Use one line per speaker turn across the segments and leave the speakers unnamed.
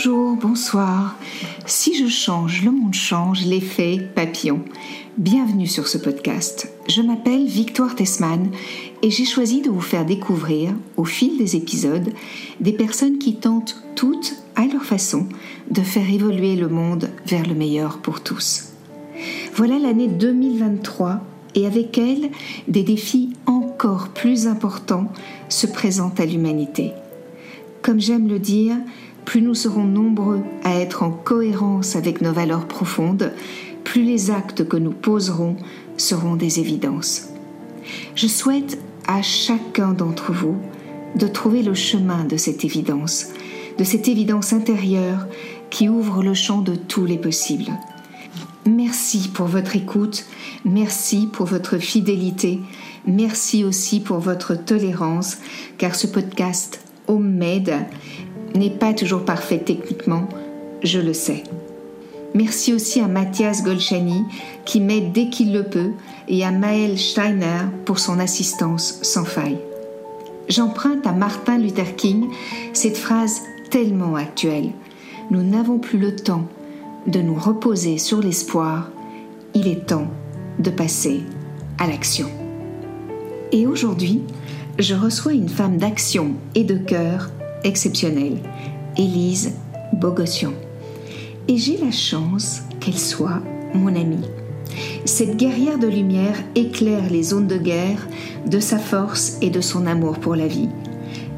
Bonjour, bonsoir. Si je change, le monde change, l'effet papillon. Bienvenue sur ce podcast. Je m'appelle Victoire Tessman et j'ai choisi de vous faire découvrir, au fil des épisodes, des personnes qui tentent toutes, à leur façon, de faire évoluer le monde vers le meilleur pour tous. Voilà l'année 2023 et avec elle, des défis encore plus importants se présentent à l'humanité. Comme j'aime le dire, plus nous serons nombreux à être en cohérence avec nos valeurs profondes, plus les actes que nous poserons seront des évidences. Je souhaite à chacun d'entre vous de trouver le chemin de cette évidence, de cette évidence intérieure qui ouvre le champ de tous les possibles. Merci pour votre écoute, merci pour votre fidélité, merci aussi pour votre tolérance, car ce podcast Homemade n'est pas toujours parfait techniquement, je le sais. Merci aussi à Mathias Golchani qui m'aide dès qu'il le peut et à Maël Steiner pour son assistance sans faille. J'emprunte à Martin Luther King cette phrase tellement actuelle. Nous n'avons plus le temps de nous reposer sur l'espoir, il est temps de passer à l'action. Et aujourd'hui, je reçois une femme d'action et de cœur exceptionnelle, Élise Bogossian. Et j'ai la chance qu'elle soit mon amie. Cette guerrière de lumière éclaire les zones de guerre de sa force et de son amour pour la vie.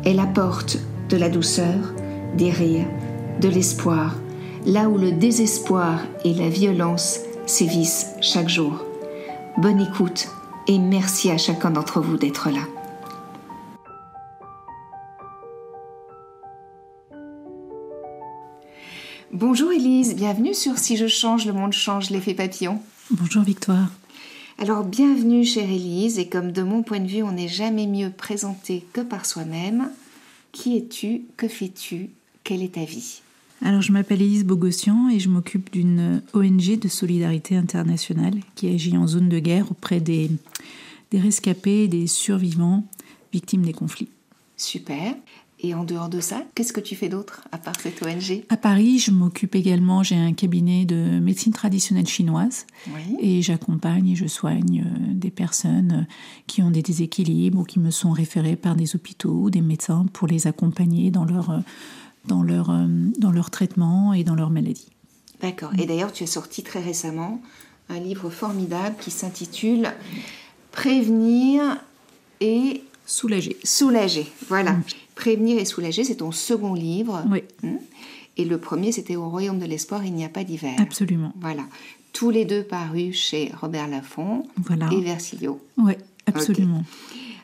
Elle apporte de la douceur, des rires, de l'espoir, là où le désespoir et la violence sévissent chaque jour. Bonne écoute et merci à chacun d'entre vous d'être là. Bonjour Elise, bienvenue sur Si je change, le monde change, l'effet papillon.
Bonjour Victoire.
Alors bienvenue chère Elise, et comme de mon point de vue on n'est jamais mieux présenté que par soi-même, qui es-tu, que fais-tu, quelle est ta vie?
Alors je m'appelle Elise Bogossian et je m'occupe d'une ONG de solidarité internationale qui agit en zone de guerre auprès des, des rescapés et des survivants victimes des conflits.
Super. Et en dehors de ça, qu'est-ce que tu fais d'autre à part cette ONG
À Paris, je m'occupe également, j'ai un cabinet de médecine traditionnelle chinoise et j'accompagne et je soigne euh, des personnes euh, qui ont des déséquilibres ou qui me sont référées par des hôpitaux ou des médecins pour les accompagner dans leur, euh, dans leur, dans leur traitement et dans leur maladie.
D'accord. Et d'ailleurs, tu as sorti très récemment un livre formidable qui s'intitule Prévenir et
Soulager.
Soulager, voilà. Mm. Prévenir et soulager, c'est ton second livre.
Oui.
Hmm. Et le premier, c'était Au royaume de l'espoir, il n'y a pas d'hiver.
Absolument.
Voilà. Tous les deux parus chez Robert Laffont et Versilio.
Oui, absolument.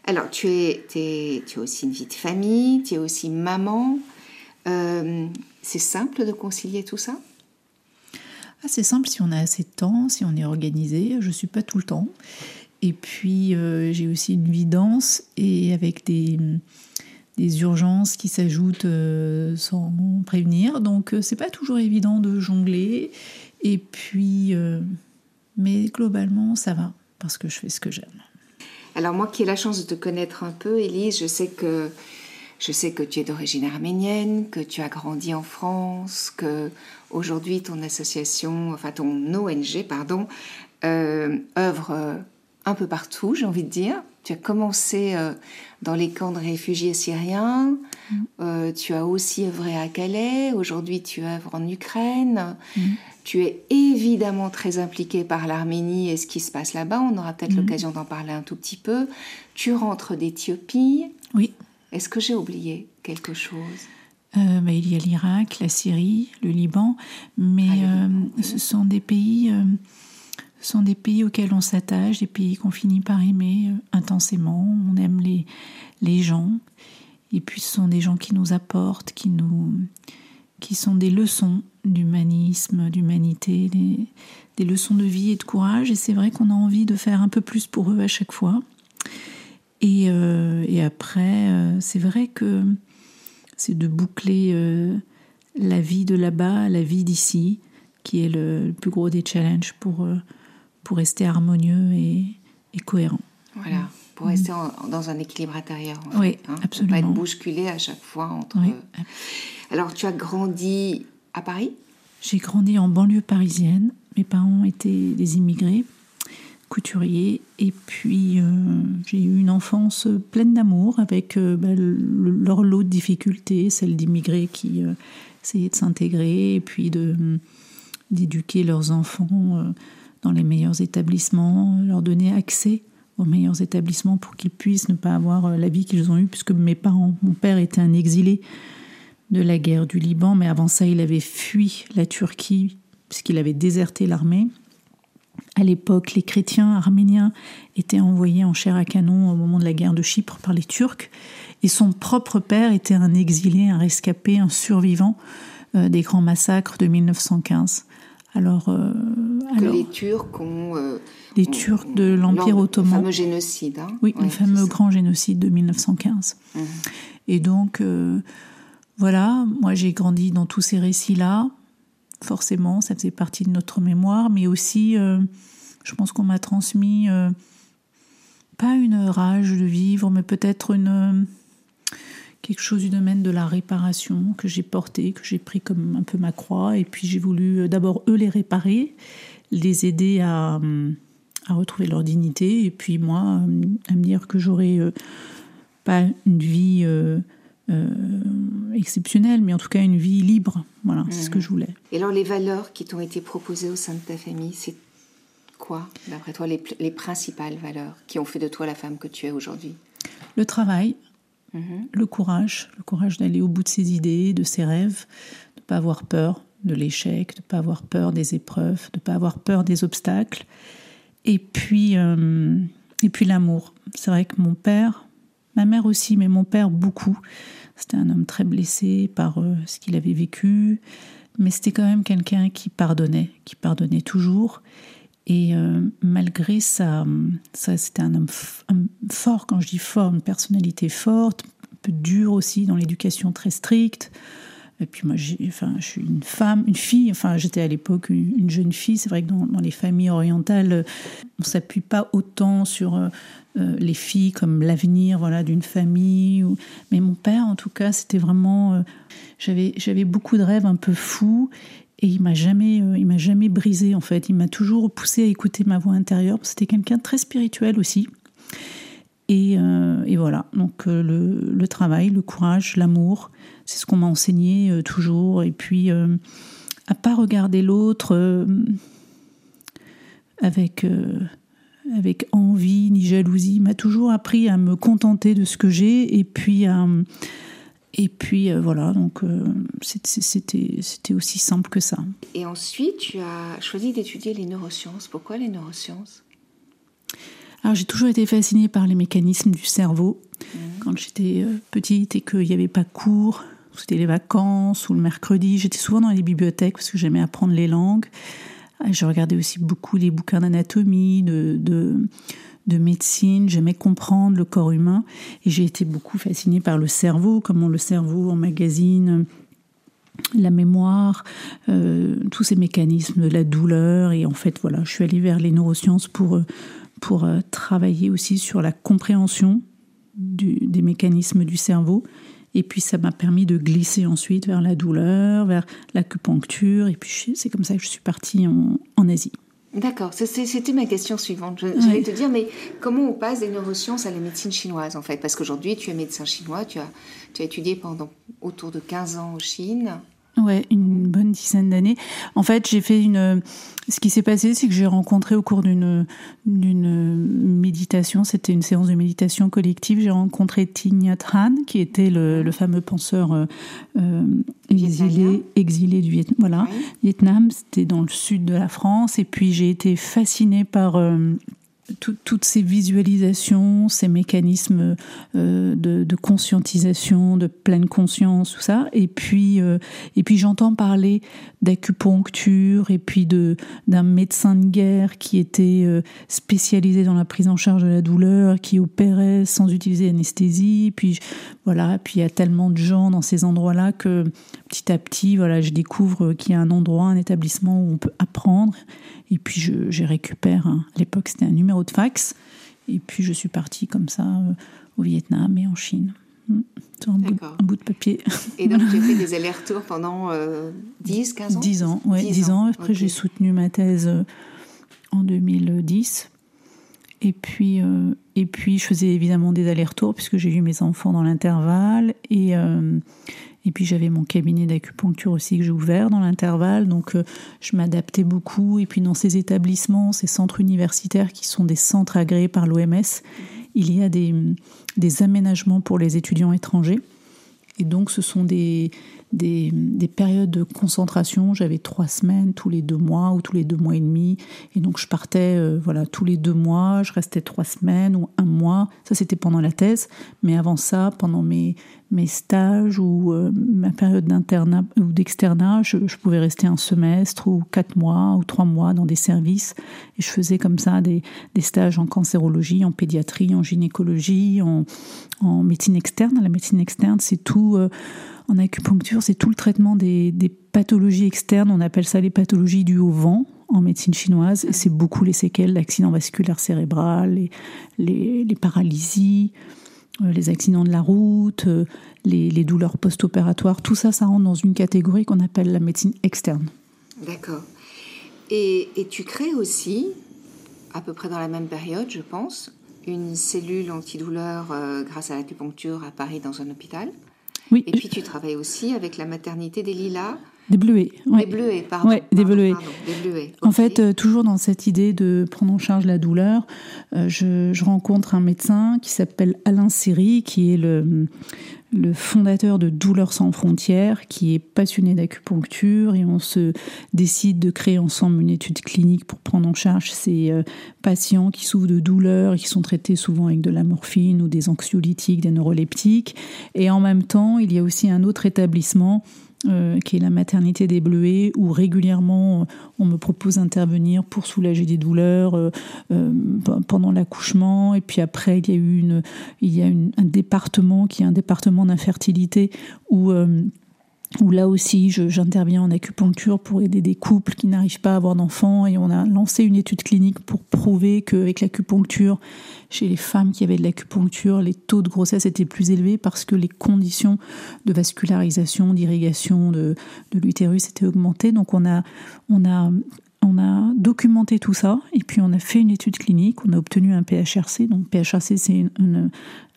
Alors, tu, es, tu as aussi une vie de famille, tu es aussi maman. Euh, c'est simple de concilier tout ça?
Ah, C'est simple si on a assez de temps, si on est organisé. Je ne suis pas tout le temps. Et puis, euh, j'ai aussi une vie dense et avec des, des urgences qui s'ajoutent euh, sans prévenir. Donc euh, c'est pas toujours évident de jongler. Et puis, euh, mais globalement, ça va parce que je fais ce que j'aime.
Alors moi qui ai la chance de te connaître un peu, Elise, je sais que je sais que tu es d'origine arménienne, que tu as grandi en France, que aujourd'hui ton association, enfin ton ONG, pardon, œuvre un peu partout, j'ai envie de dire. Tu as commencé euh, dans les camps de réfugiés syriens, mm. euh, tu as aussi œuvré à Calais, aujourd'hui tu œuvres en Ukraine, mm. tu es évidemment très impliqué par l'Arménie et ce qui se passe là-bas, on aura peut-être mm. l'occasion d'en parler un tout petit peu. Tu rentres d'Éthiopie.
Oui.
Est-ce que j'ai oublié quelque chose?
Euh, bah, il y a l'Irak, la Syrie, le Liban, mais ah, ce sont des pays sont des pays auxquels on s'attache, des pays qu'on finit par aimer euh, intensément. On aime les, les gens. Et puis ce sont des gens qui nous apportent, qui, nous, qui sont des leçons d'humanisme, d'humanité, des, des, leçons de vie et de courage. Et c'est vrai qu'on a envie de faire un peu plus pour eux à chaque fois. Et, euh, et après, euh, c'est vrai que c'est de boucler la vie de là-bas, la vie d'ici, qui est le, le, plus gros des challenges pour pour rester harmonieux et, cohérent.
Voilà. pour rester dans un équilibre intérieur.
En oui,
hein,
absolument.
Pour pas être bousculé à chaque fois entre. Alors, tu as grandi à Paris?
J'ai grandi en banlieue parisienne. Mes parents étaient des immigrés, couturiers, et puis euh, j'ai eu une enfance pleine d'amour avec euh, bah, leur lot de difficultés, celle d'immigrés qui euh, essayaient de s'intégrer et puis de d'éduquer leurs enfants dans les meilleurs établissements, leur donner accès aux meilleurs établissements pour qu'ils puissent ne pas avoir la vie qu'ils ont eue, puisque mes parents, mon père était un exilé de la guerre du Liban, mais avant ça, il avait fui la Turquie puisqu'il avait déserté l'armée. À l'époque, les chrétiens arméniens étaient envoyés en chair à canon au moment de la guerre de Chypre par les Turcs, et son propre père était un exilé, un rescapé, un survivant euh, des grands massacres de 1915. Alors,
euh, alors les Turcs ont euh,
les Turcs de l'Empire ottoman. Le
fameux génocide. Hein
oui, le fameux grand génocide de 1915. Mmh. Et donc, voilà, moi j'ai grandi dans tous ces récits-là. Forcément, ça faisait partie de notre mémoire, mais aussi, euh, je pense qu'on m'a transmis euh, pas une rage de vivre, mais peut-être une quelque chose du domaine de la réparation que j'ai porté, que j'ai pris comme un peu ma croix, et puis j'ai voulu euh, d'abord eux les réparer, les aider à, à, retrouver leur dignité, et puis moi à me dire que j'aurais pas une vie euh, exceptionnelle, mais en tout cas une vie libre. Voilà, c'est ce que je voulais.
Et alors les valeurs qui t'ont été proposées au sein de ta famille, c'est quoi, d'après toi, les, les, principales valeurs qui ont fait de toi la femme que tu es aujourd'hui?
Le travail, mhm. le courage, le courage d'aller au bout de ses idées, de ses rêves, de ne pas avoir peur de l'échec, de ne pas avoir peur des épreuves, de ne pas avoir peur des obstacles. Et puis, euh, et puis l'amour. C'est vrai que mon père, Ma mère aussi, mais mon père beaucoup. C'était un homme très blessé par euh, ce qu'il avait vécu, mais c'était quand même quelqu'un qui pardonnait, qui pardonnait toujours. Et euh, malgré ça, ça c'était un homme fort, quand je dis fort, une personnalité forte, un peu dur aussi dans l'éducation très stricte. Et puis moi, enfin, je suis une femme, une fille, enfin j'étais à l'époque une, jeune fille. C'est vrai que dans, les familles orientales, on s'appuie pas autant sur euh, euh, les filles comme l'avenir voilà, d'une famille. Ou... Mais mon père, en tout cas, c'était vraiment... Euh, j'avais, j'avais beaucoup de rêves un peu fous et il m'a jamais, il m'a jamais brisé en fait. Il m'a toujours poussé à écouter ma voix intérieure. C'était quelqu'un de très spirituel aussi. Et, et voilà, donc le, le, travail, le courage, l'amour, c'est ce qu'on m'a enseigné euh, toujours. Et puis, euh, à pas regarder l'autre euh, avec, avec envie ni jalousie, m'a toujours appris à me contenter de ce que j'ai et puis Et puis voilà, donc c'était aussi simple que ça.
Et ensuite, tu as choisi d'étudier les neurosciences. Pourquoi les neurosciences?
Alors j'ai toujours été fascinée par les mécanismes du cerveau. Mmh. Quand j'étais petite et qu'il n'y avait pas cours, c'était les vacances ou le mercredi. J'étais souvent dans les bibliothèques parce que j'aimais apprendre les langues. Je regardais aussi beaucoup les bouquins d'anatomie, de, de, médecine. J'aimais comprendre le corps humain et j'ai été beaucoup fascinée par le cerveau, comment le cerveau emmagasine la mémoire, euh, tous ces mécanismes de la douleur. Et en fait, voilà, je suis allée vers les neurosciences pour, pour euh, travailler aussi sur la compréhension des mécanismes du cerveau et puis ça m'a permis de glisser ensuite vers la douleur, vers l'acupuncture. Et puis c'est comme ça que je suis partie en, Asie.
D'accord, c'était ma question suivante. J'allais te dire, mais comment on passe des neurosciences à la médecine chinoise en fait? Parce qu'aujourd'hui, tu es médecin chinois, tu as, tu as étudié pendant autour de 15 ans en Chine.
Ouais, une bonne dizaine d'années. En fait, j'ai fait une. Ce qui s'est passé, c'est que j'ai rencontré au cours d'une d'une méditation, c'était une séance de méditation collective, j'ai rencontré Thich Tran, qui était le, le fameux penseur euh, euh exilé, exilé du Vietnam. Voilà, Vietnam, c'était dans le sud de la France, et puis j'ai été fascinée par euh, toutes ces visualisations, ces mécanismes euh, de, conscientisation, de pleine conscience, tout ça. Et puis, euh, et puis j'entends parler d'acupuncture et puis de d'un médecin de guerre qui était euh, spécialisé dans la prise en charge de la douleur, qui opérait sans utiliser anesthésie. Puis voilà. Puis il y a tellement de gens dans ces endroits-là que petit à petit, voilà, je découvre qu'il y a un endroit, un établissement où on peut apprendre. Et puis je, récupère, hein. à l'époque c'était un numéro de fax, Et puis je suis partie comme ça au Vietnam et en Chine. C'est un, bout, de papier.
Et donc, as fait des allers-retours pendant 10, 15 ans?
10 ans, oui, 10, ans. Après, j'ai soutenu ma thèse en 2010. Et puis, euh, et puis, je faisais évidemment des allers-retours puisque j'ai eu mes enfants dans l'intervalle. Et, euh, et puis, j'avais mon cabinet d'acupuncture aussi que j'ai ouvert dans l'intervalle. Donc, euh, je m'adaptais beaucoup. Et puis, dans ces établissements, ces centres universitaires qui sont des centres agréés par l'OMS, il y a des, des aménagements pour les étudiants étrangers. Et donc, ce sont des, des, périodes de concentration. J'avais trois semaines tous les deux mois ou tous les deux mois et demi. Et donc je partais euh, voilà tous les deux mois, je restais trois semaines ou un mois. Ça c'était pendant la thèse. Mais avant ça, pendant mes, stages ou euh, ma période d'internat ou d'externat, je, pouvais rester un semestre ou quatre mois ou trois mois dans des services. Et je faisais comme ça des, stages en cancérologie, en pédiatrie, en gynécologie, en, en médecine externe. La médecine externe, c'est tout. Euh, en acupuncture, c'est tout le traitement des, pathologies externes. On appelle ça les pathologies dues au vent en médecine chinoise. C'est beaucoup les séquelles d'accidents vasculaires cérébrales, les, paralysies, euh, les accidents de la route, euh, les, douleurs post-opératoires. Tout ça, ça rentre dans une catégorie qu'on appelle la médecine externe.
D'accord. Et, tu crées aussi, à peu près dans la même période, je pense, une cellule antidouleur euh, grâce à l'acupuncture à Paris dans un hôpital?
Oui.
Et puis tu travailles aussi avec la maternité des Lilas.
Des bleuets.
Des bleuets, pardon.
Ouais, des bleuets. En fait, euh, toujours dans cette idée de prendre en charge la douleur, euh, je, je, rencontre un médecin qui s'appelle Alain Siri, qui est le, le fondateur de Douleurs sans frontières, qui est passionné d'acupuncture, et on se décide de créer ensemble une étude clinique pour prendre en charge ces euh, patients qui souffrent de douleurs et qui sont traités souvent avec de la morphine ou des anxiolytiques, des neuroleptiques. Et en même temps, il y a aussi un autre établissement euh, qui est la maternité des Bleuets, où régulièrement euh, on me propose d'intervenir pour soulager des douleurs euh, pendant l'accouchement. Et puis après, il y a eu une, il y a un département qui est un département d'infertilité où où là aussi j'interviens en acupuncture pour aider des couples qui n'arrivent pas à avoir d'enfants et on a lancé une étude clinique pour prouver qu'avec l'acupuncture, chez les femmes qui avaient de l'acupuncture, les taux de grossesse étaient plus élevés parce que les conditions de vascularisation, d'irrigation de, de l'utérus étaient augmentées. Donc on a, on a on a documenté tout ça et puis on a fait une étude clinique, on a obtenu un PHRC. Donc PHRC, c'est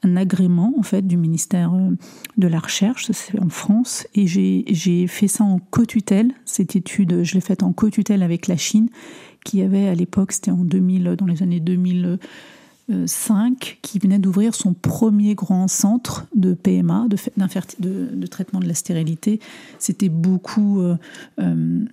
un agrément en fait du ministère euh, de la Recherche, c'est en France, et j'ai fait ça en co-tutelle. Cette étude, je l'ai faite en co-tutelle avec la Chine, qui avait à l'époque, c'était en 2000, dans les années 2000. 5 qui venait d'ouvrir son premier grand centre de PMA, de, traitement de la stérilité. C'était beaucoup euh, euh,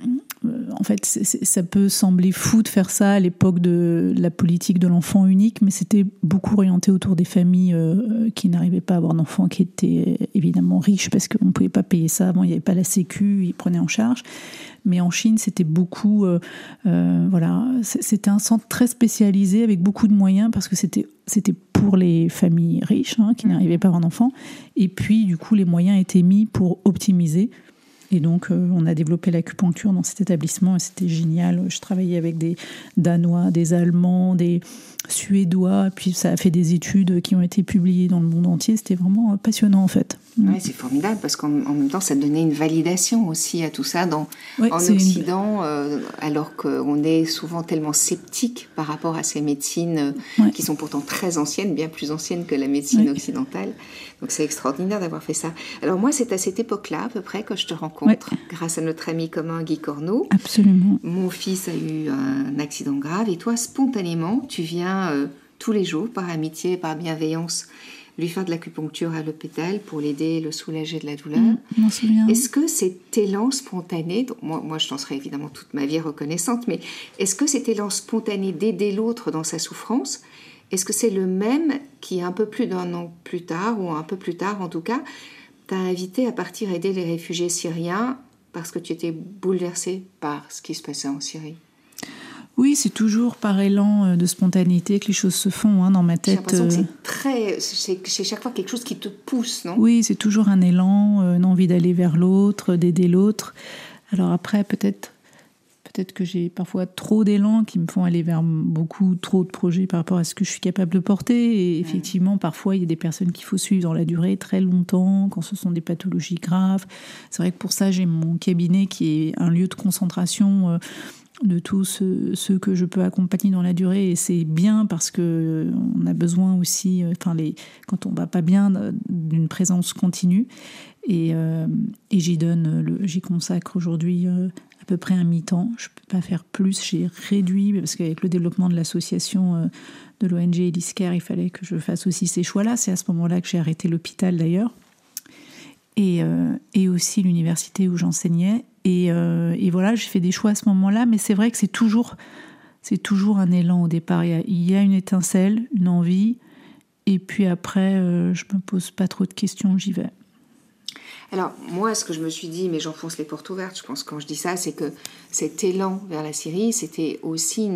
en fait, ça peut sembler fou de faire ça à l'époque de la politique de l'enfant unique, mais c'était beaucoup orienté autour des familles euh, qui n'arrivaient pas à avoir d'enfants, qui étaient évidemment riches parce qu'on ne pouvait pas payer ça. Bon, il n'y avait pas la Sécu, ils prenaient en charge. Mais en Chine, c'était beaucoup, euh, voilà, c'était un centre très spécialisé avec beaucoup de moyens parce que c'était c'était pour les familles riches hein, qui mmh. n'arrivaient pas à avoir d'enfants. Et puis, du coup, les moyens étaient mis pour optimiser et donc, euh, on a développé l'acupuncture dans cet établissement et c'était génial. Je travaillais avec des Danois, des Allemands, des Suédois, puis ça a fait des études qui ont été publiées dans le monde entier. C'était vraiment euh, passionnant en fait.
Oui, c'est formidable parce qu'en même temps, ça donnait une validation aussi à tout ça dans, en Occident, euh, alors qu'on est souvent tellement sceptique par rapport à ces médecines qui sont pourtant très anciennes, bien plus anciennes que la médecine occidentale. Donc c'est extraordinaire d'avoir fait ça. Alors moi, c'est à cette époque-là, à peu près, que je te rencontre, grâce à notre ami commun Guy Corneau.
Absolument.
Mon fils a eu un accident grave et toi, spontanément, tu viens euh, tous les jours, par amitié, par bienveillance, lui faire de l'acupuncture à l'hôpital pour l'aider, le soulager de la douleur.
Mmh,
est-ce que cet élan spontané, moi, moi je t'en serai évidemment toute ma vie reconnaissante, mais est-ce que cet élan spontané d'aider l'autre dans sa souffrance, est-ce que c'est le même qui, un peu plus d'un an plus tard, ou un peu plus tard en tout cas, t'a invité à partir aider les réfugiés syriens parce que tu étais bouleversé par ce qui se passait en Syrie?
Oui, c'est toujours par élan euh, de spontanéité que les choses se font hein, dans ma tête.
J'ai l'impression que euh. c'est très, c'est chaque fois quelque chose qui te pousse, non?
Oui, c'est toujours un élan, euh, une envie d'aller vers l'autre, d'aider l'autre. Alors après, peut-être peut-être que j'ai parfois trop d'élan qui me font aller vers beaucoup trop de projets par rapport à ce que je suis capable de porter. Et effectivement, parfois, il y a des personnes qu'il faut suivre dans la durée très longtemps, quand ce sont des pathologies graves. C'est vrai que pour ça, j'ai mon cabinet qui est un lieu de concentration. Euh, de tous ceux, que je peux accompagner dans la durée et c'est bien parce que on a besoin aussi euh, enfin les quand on va pas bien d'une présence continue et, euh, et j'y donne j'y consacre aujourd'hui peu près un mi-temps. Je ne peux pas faire plus. J'ai réduit, parce qu'avec le développement de l'association euh, de l'ONG Eliscare, il fallait que je fasse aussi ces choix-là. C'est à ce moment-là que j'ai arrêté l'hôpital d'ailleurs. Et, euh, et aussi l'université où j'enseignais. Et, euh, et, voilà, j'ai fait des choix à ce moment-là, mais c'est vrai que c'est toujours, c'est toujours un élan au départ. Il y, a, une étincelle, une envie, et puis après, je me pose pas trop de questions, j'y vais.
Alors, moi, ce que je me suis dit, mais j'enfonce les portes ouvertes, je pense, quand je dis ça, c'est que cet élan vers la Syrie, c'était aussi.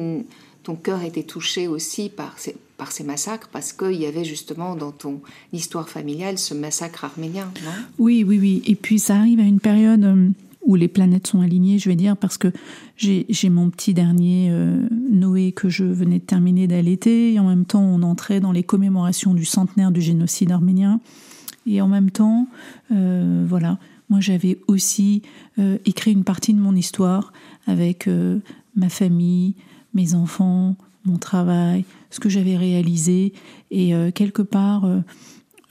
Ton cœur était touché aussi par ces, massacres, parce qu'il y avait justement dans ton histoire familiale ce massacre arménien,
Oui, oui, oui. Et puis, ça arrive à une période euh, où les planètes sont alignées, je vais dire, parce que j'ai mon petit dernier euh, Noé que je venais de terminer d'allaiter, et en même temps, on entrait dans les commémorations du centenaire du génocide arménien. Et en même temps, euh, voilà, moi j'avais aussi euh, écrit une partie de mon histoire avec euh, ma famille, mes enfants, mon travail, ce que j'avais réalisé. Et quelque part,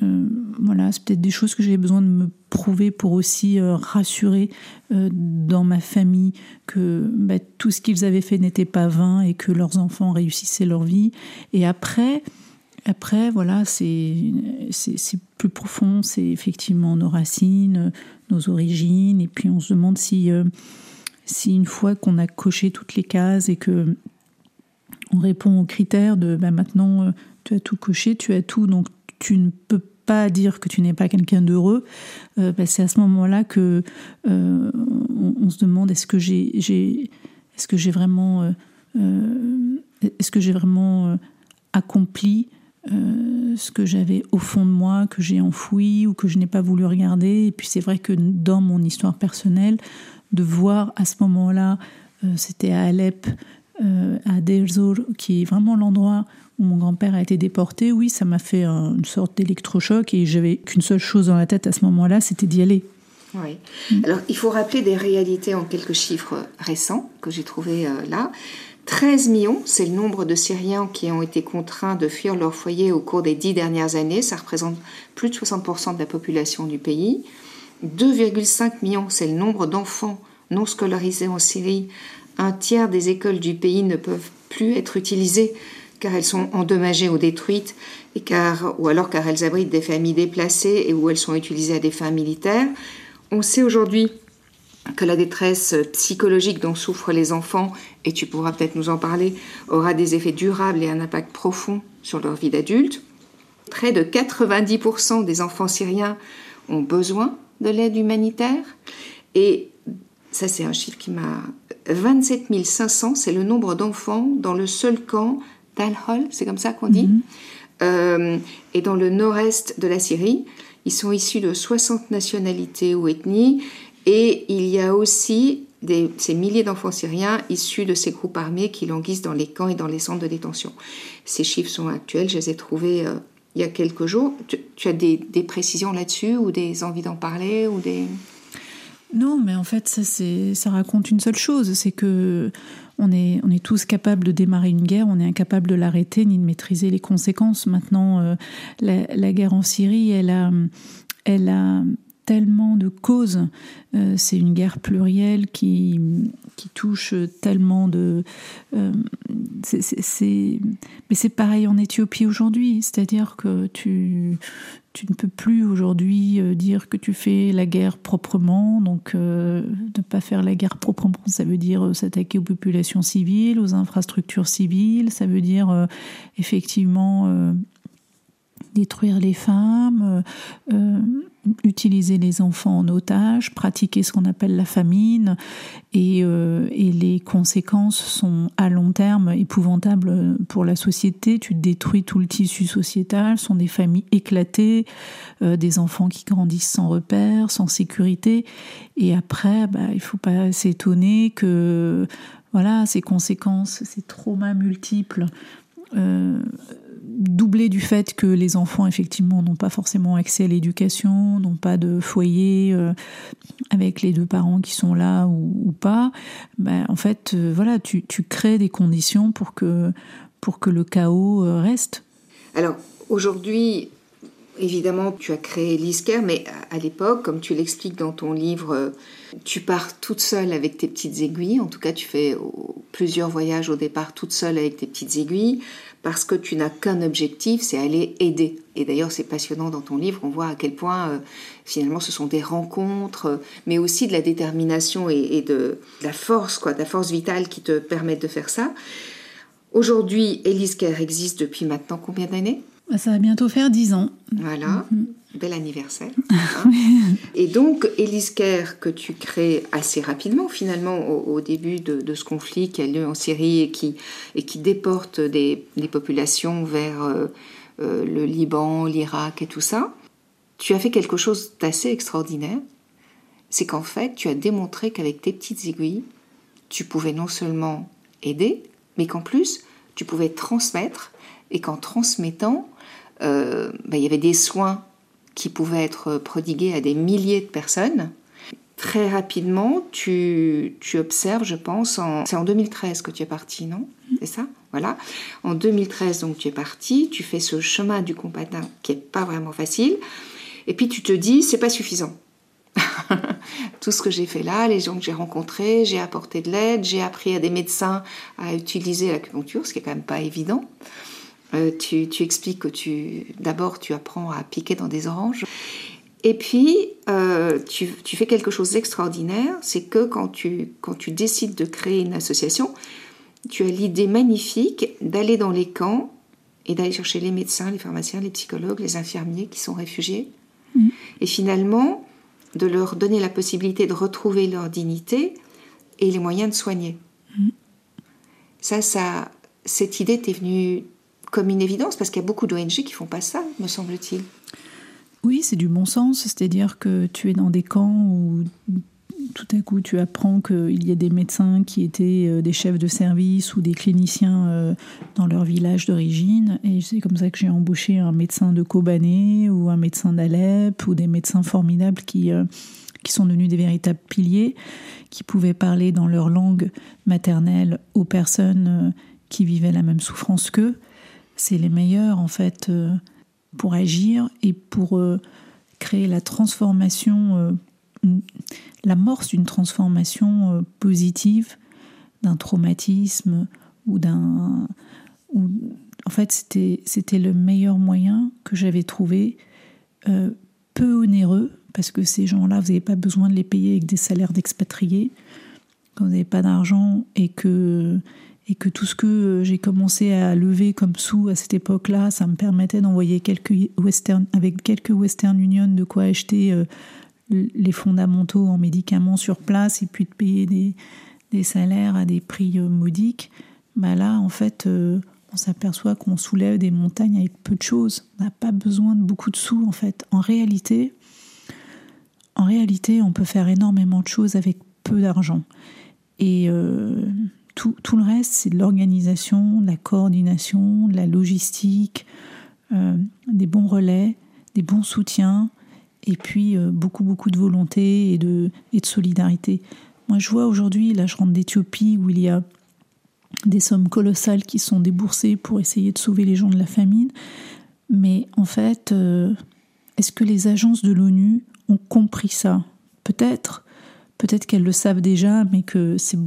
voilà, c'est peut-être des choses que j'avais besoin de me prouver pour aussi rassurer dans ma famille que bah, tout ce qu'ils avaient fait n'était pas vain et que leurs enfants réussissaient leur vie. Et après, après, voilà, c'est plus profond, c'est effectivement nos racines, nos origines, et puis on se demande si, euh, si une fois qu'on a coché toutes les cases et que on répond aux critères de ben maintenant euh, tu as tout coché, tu as tout, donc tu ne peux pas dire que tu n'es pas quelqu'un d'heureux, euh, ben c'est à ce moment-là que on, se demande est-ce que j'ai est-ce que j'ai vraiment est-ce que j'ai vraiment accompli euh, ce que j'avais au fond de moi, que j'ai enfoui ou que je n'ai pas voulu regarder. Et puis c'est vrai que dans mon histoire personnelle, de voir à ce moment-là, euh, c'était à Alep, euh, à Derzor, qui est vraiment l'endroit où mon grand-père a été déporté, oui, ça m'a fait une sorte d'électrochoc et j'avais qu'une seule chose dans la tête à ce moment-là, c'était d'y aller.
Oui. Alors, il faut rappeler des réalités en quelques chiffres récents que j'ai trouvés là. 13 millions, c'est le nombre de Syriens qui ont été contraints de fuir leur foyer au cours des dix dernières années. Ça représente plus de 60% de la population du pays. 2,5 millions, c'est le nombre d'enfants non scolarisés en Syrie. Un tiers des écoles du pays ne peuvent plus être utilisées car elles sont endommagées ou détruites, ou alors car elles abritent des familles déplacées et où elles sont utilisées à des fins militaires. On sait aujourd'hui que la détresse psychologique dont souffrent les enfants, et tu pourras peut-être nous en parler, aura des effets durables et un impact profond sur leur vie d'adulte. Près de 90% des enfants syriens ont besoin de l'aide humanitaire. Et ça, c'est un chiffre qui m'a... 27 500, c'est le nombre d'enfants dans le seul camp d'Al-Hol, c'est comme ça qu'on dit, mhm. euh, et dans le nord-est de la Syrie. Ils sont issus de 60 nationalités ou ethnies et il y a aussi ces milliers d'enfants syriens issus de ces groupes armés qui languissent dans les camps et dans les centres de détention. Ces chiffres sont actuels, je les ai trouvés euh, il y a quelques jours. Tu, as des, précisions là-dessus ou des envies d'en parler ou des...
Non, mais en fait, ça, raconte une seule chose, c'est que on est, tous capables de démarrer une guerre, on est incapable de l'arrêter ni de maîtriser les conséquences. Maintenant, euh, la, guerre en Syrie, elle a tellement de causes. Euh, c'est une guerre plurielle qui, qui touche tellement de. Euh, c'est, mais c'est pareil en Éthiopie aujourd'hui, c'est-à-dire que tu, tu ne peux plus aujourd'hui euh, dire que tu fais la guerre proprement. Donc, ne pas faire la guerre proprement, ça veut dire s'attaquer aux populations civiles, aux infrastructures civiles, ça veut dire effectivement détruire les femmes, utiliser les enfants en otage, pratiquer ce qu'on appelle la famine, et, euh, et, les conséquences sont à long terme épouvantables pour la société. Tu détruis tout le tissu sociétal, ce sont des familles éclatées, des enfants qui grandissent sans repère, sans sécurité, et après, bah, il faut pas s'étonner que voilà, ces conséquences, ces traumas multiples, euh, doublés du fait que les enfants, effectivement, n'ont pas forcément accès à l'éducation, n'ont pas de foyer euh, avec les deux parents qui sont là ou, pas, ben, en fait, euh, voilà, tu, tu, crées des conditions pour que, pour que le chaos reste.
Alors, aujourd'hui, Évidemment, tu as créé l'ISCARE, mais à l'époque, comme tu l'expliques dans ton livre, euh, tu pars toute seule avec tes petites aiguilles. En tout cas, tu fais plusieurs voyages au départ toute seule avec tes petites aiguilles, parce que tu n'as qu'un objectif, c'est aller aider. Et d'ailleurs, c'est passionnant dans ton livre, on voit à quel point euh, finalement ce sont des rencontres, euh, mais aussi de la détermination et, de, la force, quoi, de la force vitale qui te permettent de faire ça. Aujourd'hui, Elise existe depuis maintenant combien d'années?
Ça va bientôt faire dix ans.
Voilà, mhm. bel anniversaire. Et donc, Elise Kerr, que tu crées assez rapidement, finalement, au, début de, ce conflit qui a lieu en Syrie et qui, et qui déporte des, populations vers euh, euh, le Liban, l'Irak et tout ça, tu as fait quelque chose d'assez extraordinaire. C'est qu'en fait, tu as démontré qu'avec tes petites aiguilles, tu pouvais non seulement aider, mais qu'en plus, tu pouvais transmettre et qu'en transmettant, euh, bah, il y avait des soins qui pouvaient être prodigués à des milliers de personnes. Très rapidement, tu, tu observes, je pense, c'est en 2013 que tu es parti, non? C'est ça? Voilà. En 2013, donc tu es parti, tu fais ce chemin du combattant qui n'est pas vraiment facile, et puis tu te dis, c'est pas suffisant. Tout ce que j'ai fait là, les gens que j'ai rencontrés, j'ai apporté de l'aide, j'ai appris à des médecins à utiliser l'acupuncture, ce qui est quand même pas évident. Euh, tu, expliques que tu d'abord tu apprends à piquer dans des oranges. Et puis, euh, tu, fais quelque chose d'extraordinaire, c'est que quand tu, quand tu décides de créer une association, tu as l'idée magnifique d'aller dans les camps et d'aller chercher les médecins, les pharmaciens, les psychologues, les infirmiers qui sont réfugiés. Mm. Et finalement, de leur donner la possibilité de retrouver leur dignité et les moyens de soigner. Mm. Ça, ça, cette idée t'est venue comme une évidence parce qu'il y a beaucoup d'ONG qui font pas ça, me semble-t-il.
Oui, c'est du bon sens, c'est-à-dire que tu es dans des camps où tout à coup tu apprends qu'il y a des médecins qui étaient euh, des chefs de service ou des cliniciens euh, dans leur village d'origine. Et c'est comme ça que j'ai embauché un médecin de Kobané ou un médecin d'Alep ou des médecins formidables qui, euh, qui sont devenus des véritables piliers, qui pouvaient parler dans leur langue maternelle aux personnes qui vivaient la même souffrance qu'eux c'est les meilleurs en fait euh, pour agir et pour euh, créer la transformation, euh, l'amorce d'une transformation positive d'un traumatisme ou d'un. En fait, c'était, c'était le meilleur moyen que j'avais trouvé, peu onéreux, parce que ces gens-là, vous n'avez pas besoin de les payer avec des salaires d'expatriés. Quand vous n'avez pas d'argent et que et que tout ce que euh, j'ai commencé à lever comme sous à cette époque-là, ça me permettait d'envoyer quelques Western, avec quelques Western Union de quoi acheter euh, les fondamentaux en médicaments sur place et puis de payer des, des salaires à des prix euh, modiques. Bah là, en fait, on s'aperçoit qu'on soulève des montagnes avec peu de choses. On n'a pas besoin de beaucoup de sous, en fait. En réalité, en réalité, on peut faire énormément de choses avec peu d'argent. Et tout, le reste, c'est de l'organisation, de la coordination, de la logistique, euh, des bons relais, des bons soutiens, et puis euh, beaucoup, beaucoup de volonté et de, solidarité. Moi, je vois aujourd'hui, là, je rentre d'Éthiopie, où il y a des sommes colossales qui sont déboursées pour essayer de sauver les gens de la famine. Mais en fait, euh, est-ce que les agences de l'ONU ont compris ça? Peut-être, peut-être qu'elles le savent déjà, mais que c'est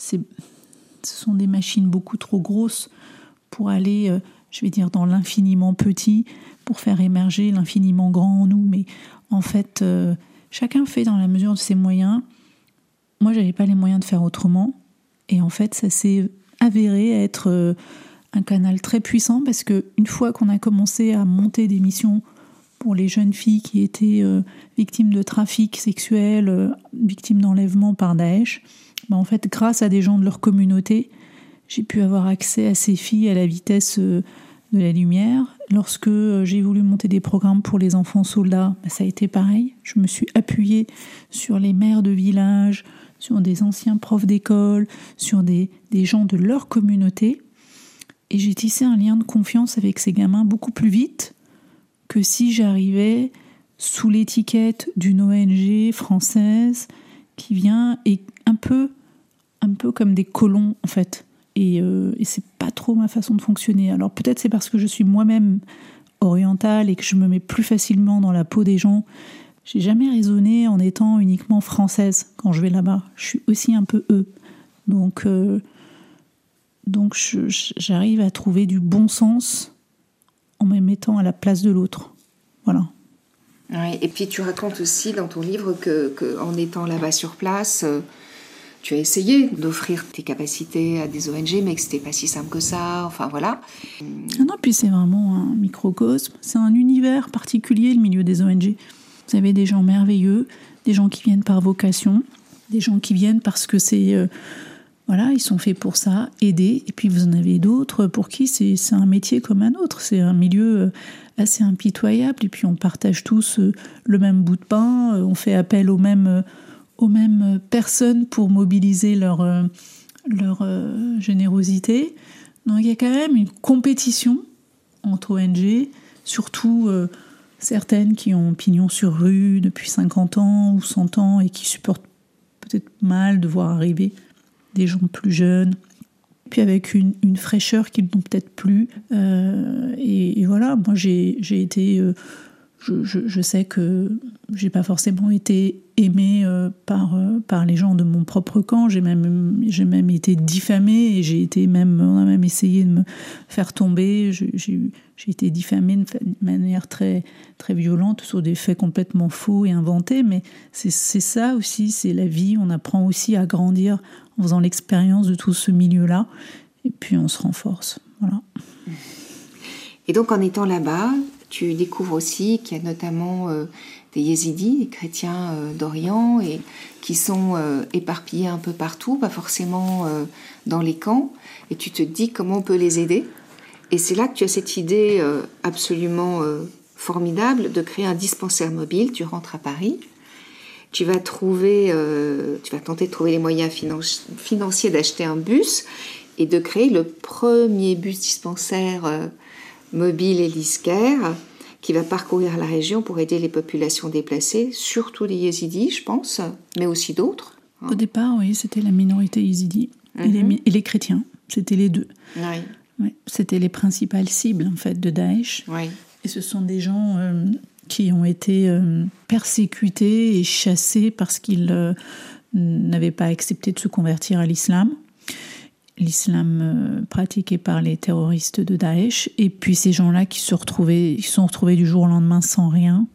ce sont des machines beaucoup trop grosses pour aller, euh, je vais dire, dans l'infiniment petit, pour faire émerger l'infiniment grand en nous. Mais en fait, euh, chacun fait dans la mesure de ses moyens. Moi, j'avais pas les moyens de faire autrement. Et en fait, ça s'est avéré être euh, un canal très puissant parce que une fois qu'on a commencé à monter des missions pour les jeunes filles qui étaient victimes de trafic sexuel, victimes d'enlèvement par Daesh, bah, en fait, grâce à des gens de leur communauté, j'ai pu avoir accès à ces filles à la vitesse euh, de la lumière. Lorsque euh, j'ai voulu monter des programmes pour les enfants soldats, bah, ça a été pareil. Je me suis appuyée sur les maires de village, sur des anciens profs d'école, sur des, des gens de leur communauté. Et j'ai tissé un lien de confiance avec ces gamins beaucoup plus vite que si j'arrivais sous l'étiquette d'une ONG française qui vient et un peu, un peu comme des colons en fait. Et, euh, et c'est pas trop ma façon de fonctionner. Alors peut-être c'est parce que je suis moi-même orientale et que je me mets plus facilement dans la peau des gens. J'ai jamais raisonné en étant uniquement française quand je vais là-bas. Je suis aussi un peu eux. Donc euh, donc j'arrive à trouver du bon sens en me mettant à la place de l'autre. Voilà.
et puis tu racontes aussi dans ton livre que, en étant là-bas sur place, euh, tu as essayé d'offrir tes capacités à des ONG, mais que c'était pas si simple que ça. Enfin voilà.
Ah non, puis c'est vraiment un microcosme. C'est un univers particulier, le milieu des ONG. Vous avez des gens merveilleux, des gens qui viennent par vocation, des gens qui viennent parce que c'est euh, voilà, ils sont faits pour ça, aider. Et puis vous en avez d'autres pour qui c'est un métier comme un autre. C'est un milieu euh, assez impitoyable. Et puis on partage tous euh, le même bout de pain. On fait appel aux mêmes, aux mêmes personnes pour mobiliser leur, leur générosité. Donc il y a quand même une compétition entre ONG, surtout certaines qui ont pignon sur rue depuis 50 ans ou 100 ans et qui supportent peut-être mal de voir arriver des gens plus jeunes, puis avec une, fraîcheur qu'ils n'ont peut-être plus. Euh, et, voilà, moi j'ai été. Euh, je, sais que j'ai pas forcément été aimée euh, par, par les gens de mon propre camp. J'ai même, j'ai même été diffamée et j'ai été même, on a même essayé de me faire tomber. J'ai été diffamée de manière très, très violente sur des faits complètement faux et inventés. Mais c'est ça aussi, c'est la vie. On apprend aussi à grandir en faisant l'expérience de tout ce milieu-là. Et puis on se renforce. Voilà.
Et donc en étant là-bas, tu découvres aussi qu'il y a notamment euh, des yézidis, des chrétiens euh, d'Orient, et qui sont euh, éparpillés un peu partout, pas forcément dans les camps. Et tu te dis comment on peut les aider. Et c'est là que tu as cette idée absolument formidable de créer un dispensaire mobile. Tu rentres à Paris tu vas trouver, tu vas tenter de trouver les moyens financiers d'acheter un bus et de créer le premier bus dispensaire mobile et liscaire qui va parcourir la région pour aider les populations déplacées, surtout les yézidis, je pense, mais aussi d'autres.
Hein. Au départ, oui, c'était la minorité yézidi et, les, mhm. et, les, chrétiens, c'était les deux. Oui. c'était les principales cibles en fait de Daesh. Oui. Et ce sont des gens euh, qui ont été euh, persécutés et chassés parce qu'ils euh, n'avaient pas accepté de se convertir à l'islam. L'islam euh, pratiqué par les terroristes de Daesh. Et puis ces gens-là qui se retrouvaient, ils sont retrouvés du jour au lendemain sans rien,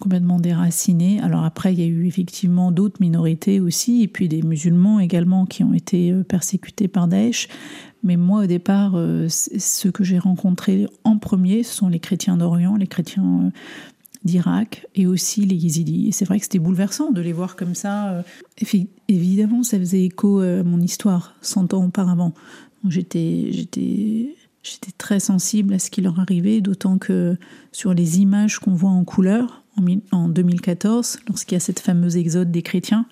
complètement déracinés. Alors après, il y a eu effectivement d'autres minorités aussi, et puis des musulmans également qui ont été persécutés par Daesh. Mais moi, au départ, ceux que j'ai rencontrés en premier, ce sont les chrétiens d'Orient, les chrétiens d'Irak et aussi les Yézidis. Et c'est vrai que c'était bouleversant de les voir comme ça. Euh, évidemment, ça faisait écho à mon histoire 100 ans auparavant. J'étais, j'étais, j'étais très sensible à ce qui leur arrivait, d'autant que sur les images qu'on voit en couleur en, 2014, lorsqu'il y a cette fameuse exode des chrétiens,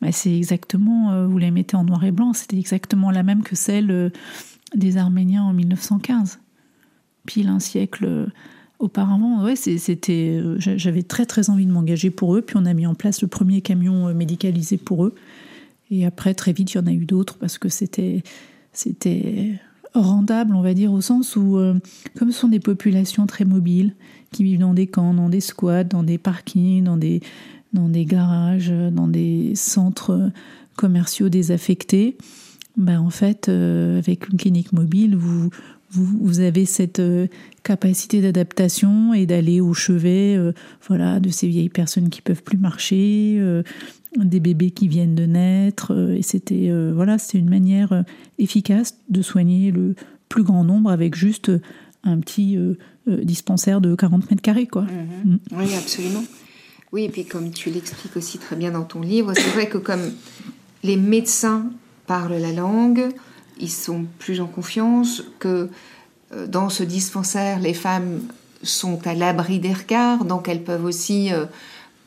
bah, c'est exactement, euh, vous les mettez en noir et blanc, c'était exactement la même que celle euh, des Arméniens en 1915, pile un siècle Auparavant, ouais, c'était, euh, j'avais très très envie de m'engager pour eux. Puis on a mis en place le premier camion euh, médicalisé pour eux. Et après, très vite, il y en a eu d'autres parce que c'était, c'était rendable, on va dire, au sens où, euh, comme ce sont des populations très mobiles, qui vivent dans des camps, dans des squats, dans des parkings, dans des, dans des garages, dans des centres commerciaux désaffectés, ben en fait, avec une clinique mobile, vous, vous, avez cette euh, capacité d'adaptation et d'aller au chevet euh, voilà, de ces vieilles personnes qui peuvent plus marcher, euh, des bébés qui viennent de naître. et c'était voilà, c'était une manière efficace de soigner le plus grand nombre avec juste un petit dispensaire de 40 mètres carrés. Quoi.
Mhm. Mm. Oui, absolument. Oui, et puis comme tu l'expliques aussi très bien dans ton livre, c'est vrai que comme les médecins parlent la langue, ils sont plus en confiance, que euh, dans ce dispensaire, les femmes sont à l'abri des regards, donc elles peuvent aussi euh,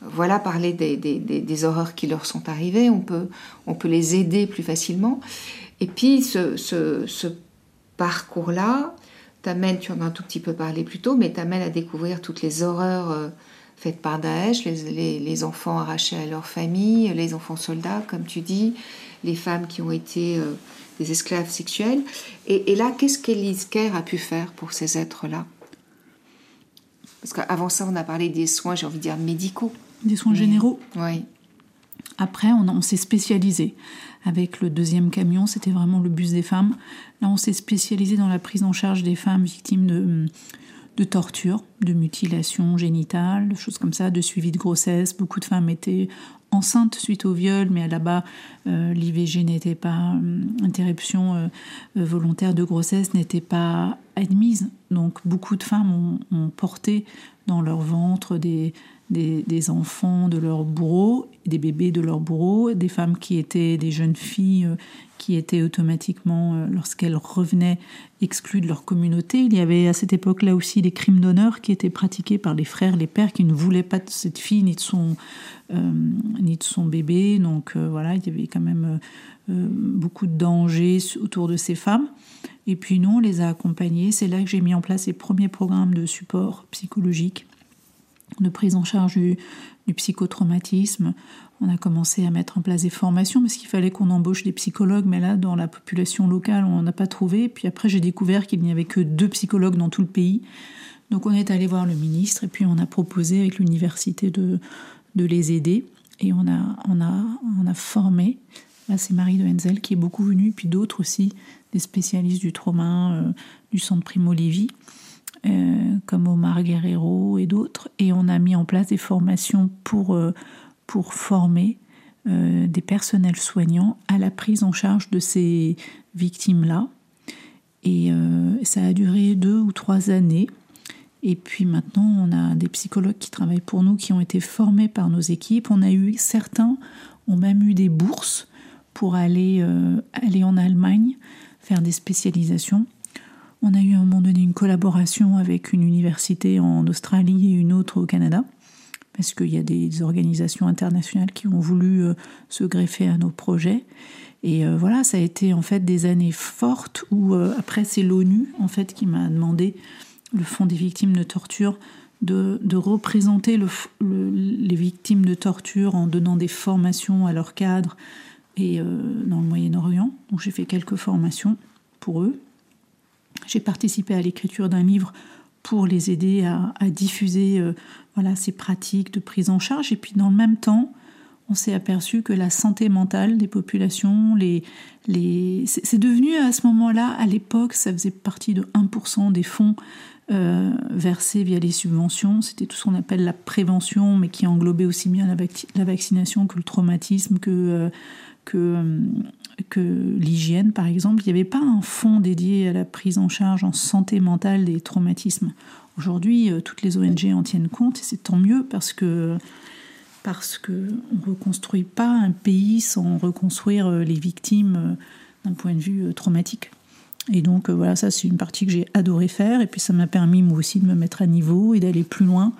voilà, parler des, horreurs qui leur sont arrivées, on peut, on peut les aider plus facilement. Et puis ce, parcours-là t'amène, tu en as un tout petit peu parlé plus tôt, mais t'amène à découvrir toutes les horreurs euh, faites par Daesh, les, enfants arrachés à leur famille, les enfants soldats, comme tu dis, les femmes qui ont été des esclaves sexuels. Et, là, qu'est-ce qu'Elise Kerr a pu faire pour ces êtres-là? Parce qu'avant ça, on a parlé des soins, j'ai envie de dire, médicaux.
Des soins généraux
Oui.
Après, on, s'est spécialisé. Avec le deuxième camion, c'était vraiment le bus des femmes. Là, on s'est spécialisé dans la prise en charge des femmes victimes de, de torture, de mutilation génitale, de choses comme ça, de suivi de grossesse. Beaucoup de femmes étaient enceintes suite au viol, mais là-bas, euh, l'IVG n'était pas, euh, interruption euh, volontaire de grossesse n'était pas admise. Donc beaucoup de femmes ont porté dans leur ventre des, des, enfants de leur bourreau, des bébés de leur bourreau, des femmes qui étaient des jeunes filles euh, qui étaient automatiquement, euh, lorsqu'elles revenaient, exclues de leur communauté. Il y avait à cette époque-là aussi des crimes d'honneur qui étaient pratiqués par les frères, les pères qui ne voulaient pas de cette fille ni de son, euh, ni de son bébé. Donc voilà, il y avait quand même beaucoup de dangers autour de ces femmes. Et puis nous, on les a accompagnées. C'est là que j'ai mis en place les premiers programmes de support psychologique de prise en charge du, psychotraumatisme. On a commencé à mettre en place des formations parce qu'il fallait qu'on embauche des psychologues, mais là, dans la population locale, on n'en a pas trouvé. Puis après, j'ai découvert qu'il n'y avait que deux psychologues dans tout le pays. Donc on est allé voir le ministre et puis on a proposé avec l'université de, de les aider. Et on a, on a, on a formé, c'est Marie de Henzel qui est beaucoup venue, puis d'autres aussi, des spécialistes du trauma, euh, du centre Primo Levi. Euh, comme Omar Guerrero et d'autres, et on a mis en place des formations pour, euh, pour former euh, des personnels soignants à la prise en charge de ces victimes-là. Et ça a duré deux ou trois années. Et puis maintenant, on a des psychologues qui travaillent pour nous, qui ont été formés par nos équipes. On a eu certains ont même eu des bourses pour aller, aller en Allemagne faire des spécialisations. On a eu à un moment donné une collaboration avec une université en Australie et une autre au Canada, parce qu'il y a des organisations internationales qui ont voulu euh, se greffer à nos projets. Et euh, voilà, ça a été en fait des années fortes où euh, après c'est l'ONU en fait qui m'a demandé le Fonds des victimes de torture de, représenter les victimes de torture en donnant des formations à leurs cadres et dans le Moyen-Orient. Donc j'ai fait quelques formations pour eux. J'ai participé à l'écriture d'un livre pour les aider à, diffuser euh, voilà, ces pratiques de prise en charge. Et puis dans le même temps, on s'est aperçu que la santé mentale des populations, les, les... c'est devenu à ce moment-là, à l'époque, ça faisait partie de 1% des fonds euh, versés via les subventions. C'était tout ce qu'on appelle la prévention, mais qui englobait aussi bien la, vaccination que le traumatisme, que, euh, que, que l'hygiène, par exemple. Il n'y avait pas un fonds dédié à la prise en charge en santé mentale des traumatismes. Aujourd'hui, euh, toutes les ONG en tiennent compte et c'est tant mieux parce que parce que on reconstruit pas un pays sans reconstruire euh, les victimes euh, d'un point de vue traumatique. Et donc voilà, ça c'est une partie que j'ai adoré faire et puis ça m'a permis moi aussi de me mettre à niveau et d'aller plus loin.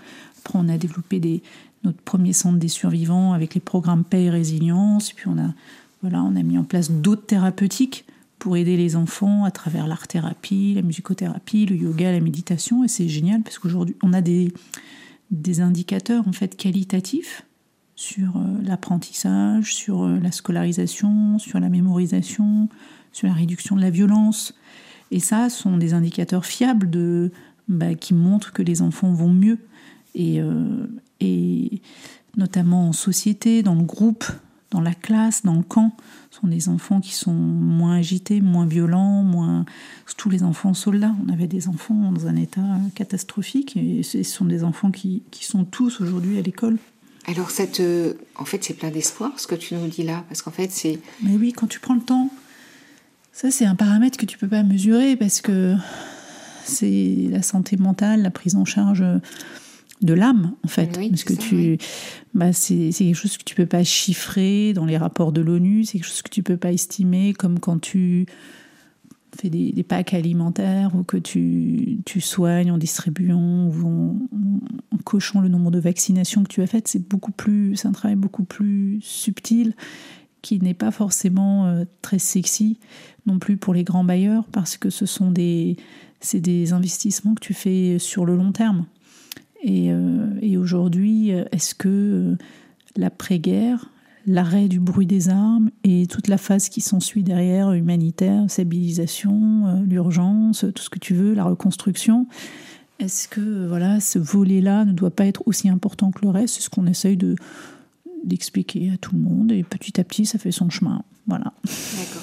Après on a développé notre premier centre des survivants avec les programmes paix et résilience, et puis on a voilà, on a mis en place d'autres thérapeutiques pour aider les enfants à travers l'art-thérapie, la musicothérapie, le yoga, la méditation. Et c'est génial parce qu'aujourd'hui, on a des, des indicateurs en fait qualitatifs sur euh, l'apprentissage, sur euh, la scolarisation, sur la mémorisation, sur la réduction de la violence. Et ça, sont des indicateurs fiables de, bah, qui montrent que les enfants vont mieux. Et, euh, et notamment en société, dans le groupe, dans la classe, dans le camp, sont des enfants qui sont moins agités, moins violents, moins. Tous les enfants soldats. On avait des enfants dans un état catastrophique et ce sont des enfants qui, qui sont tous aujourd'hui à l'école.
Alors, cette, euh, en fait, c'est plein d'espoir ce que tu nous dis là, parce qu'en fait, c'est.
Mais oui, quand tu prends le temps, ça, c'est un paramètre que tu peux pas mesurer parce que c'est la santé mentale, la prise en charge de l'âme, en fait. parce que tu, bah, c'est quelque chose que tu peux pas chiffrer dans les rapports de l'ONU, c'est quelque chose que tu peux pas estimer, comme quand tu. fais des, packs alimentaires ou que tu, tu soignes en distribuant ou en, cochant le nombre de vaccinations que tu as faites, c'est beaucoup plus, c'est un travail beaucoup plus subtil qui n'est pas forcément euh, très sexy non plus pour les grands bailleurs parce que ce sont des, c'est des investissements que tu fais sur le long terme. Et, euh, et aujourd'hui, est-ce que euh, l'après-guerre, l'arrêt du bruit des armes et toute la phase qui s'ensuit derrière, humanitaire, stabilisation, euh, l'urgence, tout ce que tu veux, la reconstruction. Est-ce que voilà, ce volet-là ne doit pas être aussi important que le reste? C'est ce qu'on essaye de d'expliquer à tout le monde et petit à petit, ça fait son chemin. Voilà.
D'accord.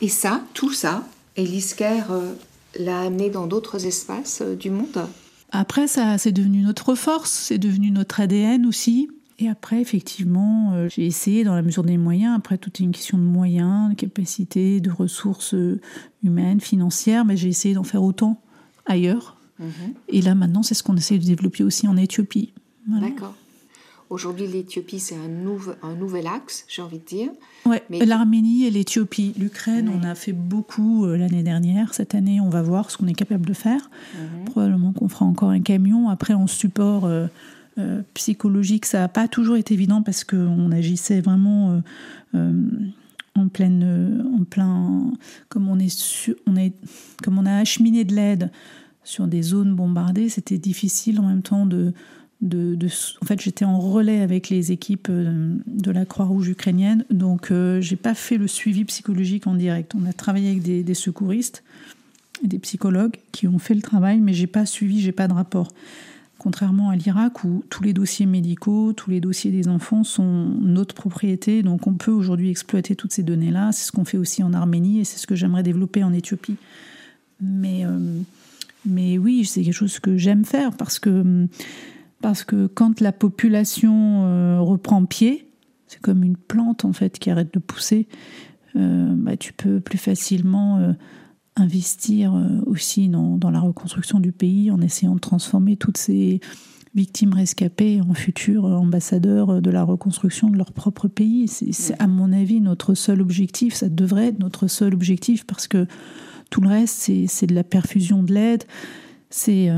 Et ça, tout ça, Elise Kerr euh, l'a amené dans d'autres espaces euh, du monde?
Après, ça, c'est devenu notre force, c'est devenu notre ADN aussi. Et après, effectivement, euh, j'ai essayé dans la mesure des moyens, après tout est une question de moyens, de capacité, de ressources euh, humaines, financières, mais j'ai essayé d'en faire autant ailleurs. Mhm. Et là, maintenant, c'est ce qu'on essaie de développer aussi en Éthiopie.
D'accord. Aujourd'hui, l'Éthiopie, c'est un, un, nouvel axe, j'ai envie de dire.
Ouais, l'Arménie et l'Éthiopie. L'Ukraine, on a fait beaucoup euh, l'année dernière. Cette année, on va voir ce qu'on est capable de faire. Mhm. Probablement qu'on fera encore un camion. Après, on support euh, psychologique, ça n'a pas toujours été évident parce qu'on agissait vraiment euh, euh, en pleine, en plein, comme on est, on est, comme on a acheminé de l'aide sur des zones bombardées, c'était difficile en même temps de, en fait, j'étais en relais avec les équipes de la Croix-Rouge ukrainienne, donc j'ai pas fait le suivi psychologique en direct. On a travaillé avec des, des secouristes, des psychologues qui ont fait le travail, mais j'ai pas suivi, j'ai pas de rapport. Contrairement à l'Irak où tous les dossiers médicaux, tous les dossiers des enfants sont notre propriété, donc on peut aujourd'hui exploiter toutes ces données-là. C'est ce qu'on fait aussi en Arménie et c'est ce que j'aimerais développer en Éthiopie. Mais, euh, mais oui, c'est quelque chose que j'aime faire parce que, parce que quand la population euh, reprend pied, c'est comme une plante en fait qui arrête de pousser, euh, bah, tu peux plus facilement investir euh, aussi dans, la reconstruction du pays en essayant de transformer toutes ces victimes rescapées en futurs ambassadeurs de la reconstruction de leur propre pays. C'est à mon avis notre seul objectif, ça devrait être notre seul objectif parce que tout le reste c'est de la perfusion de l'aide, c'est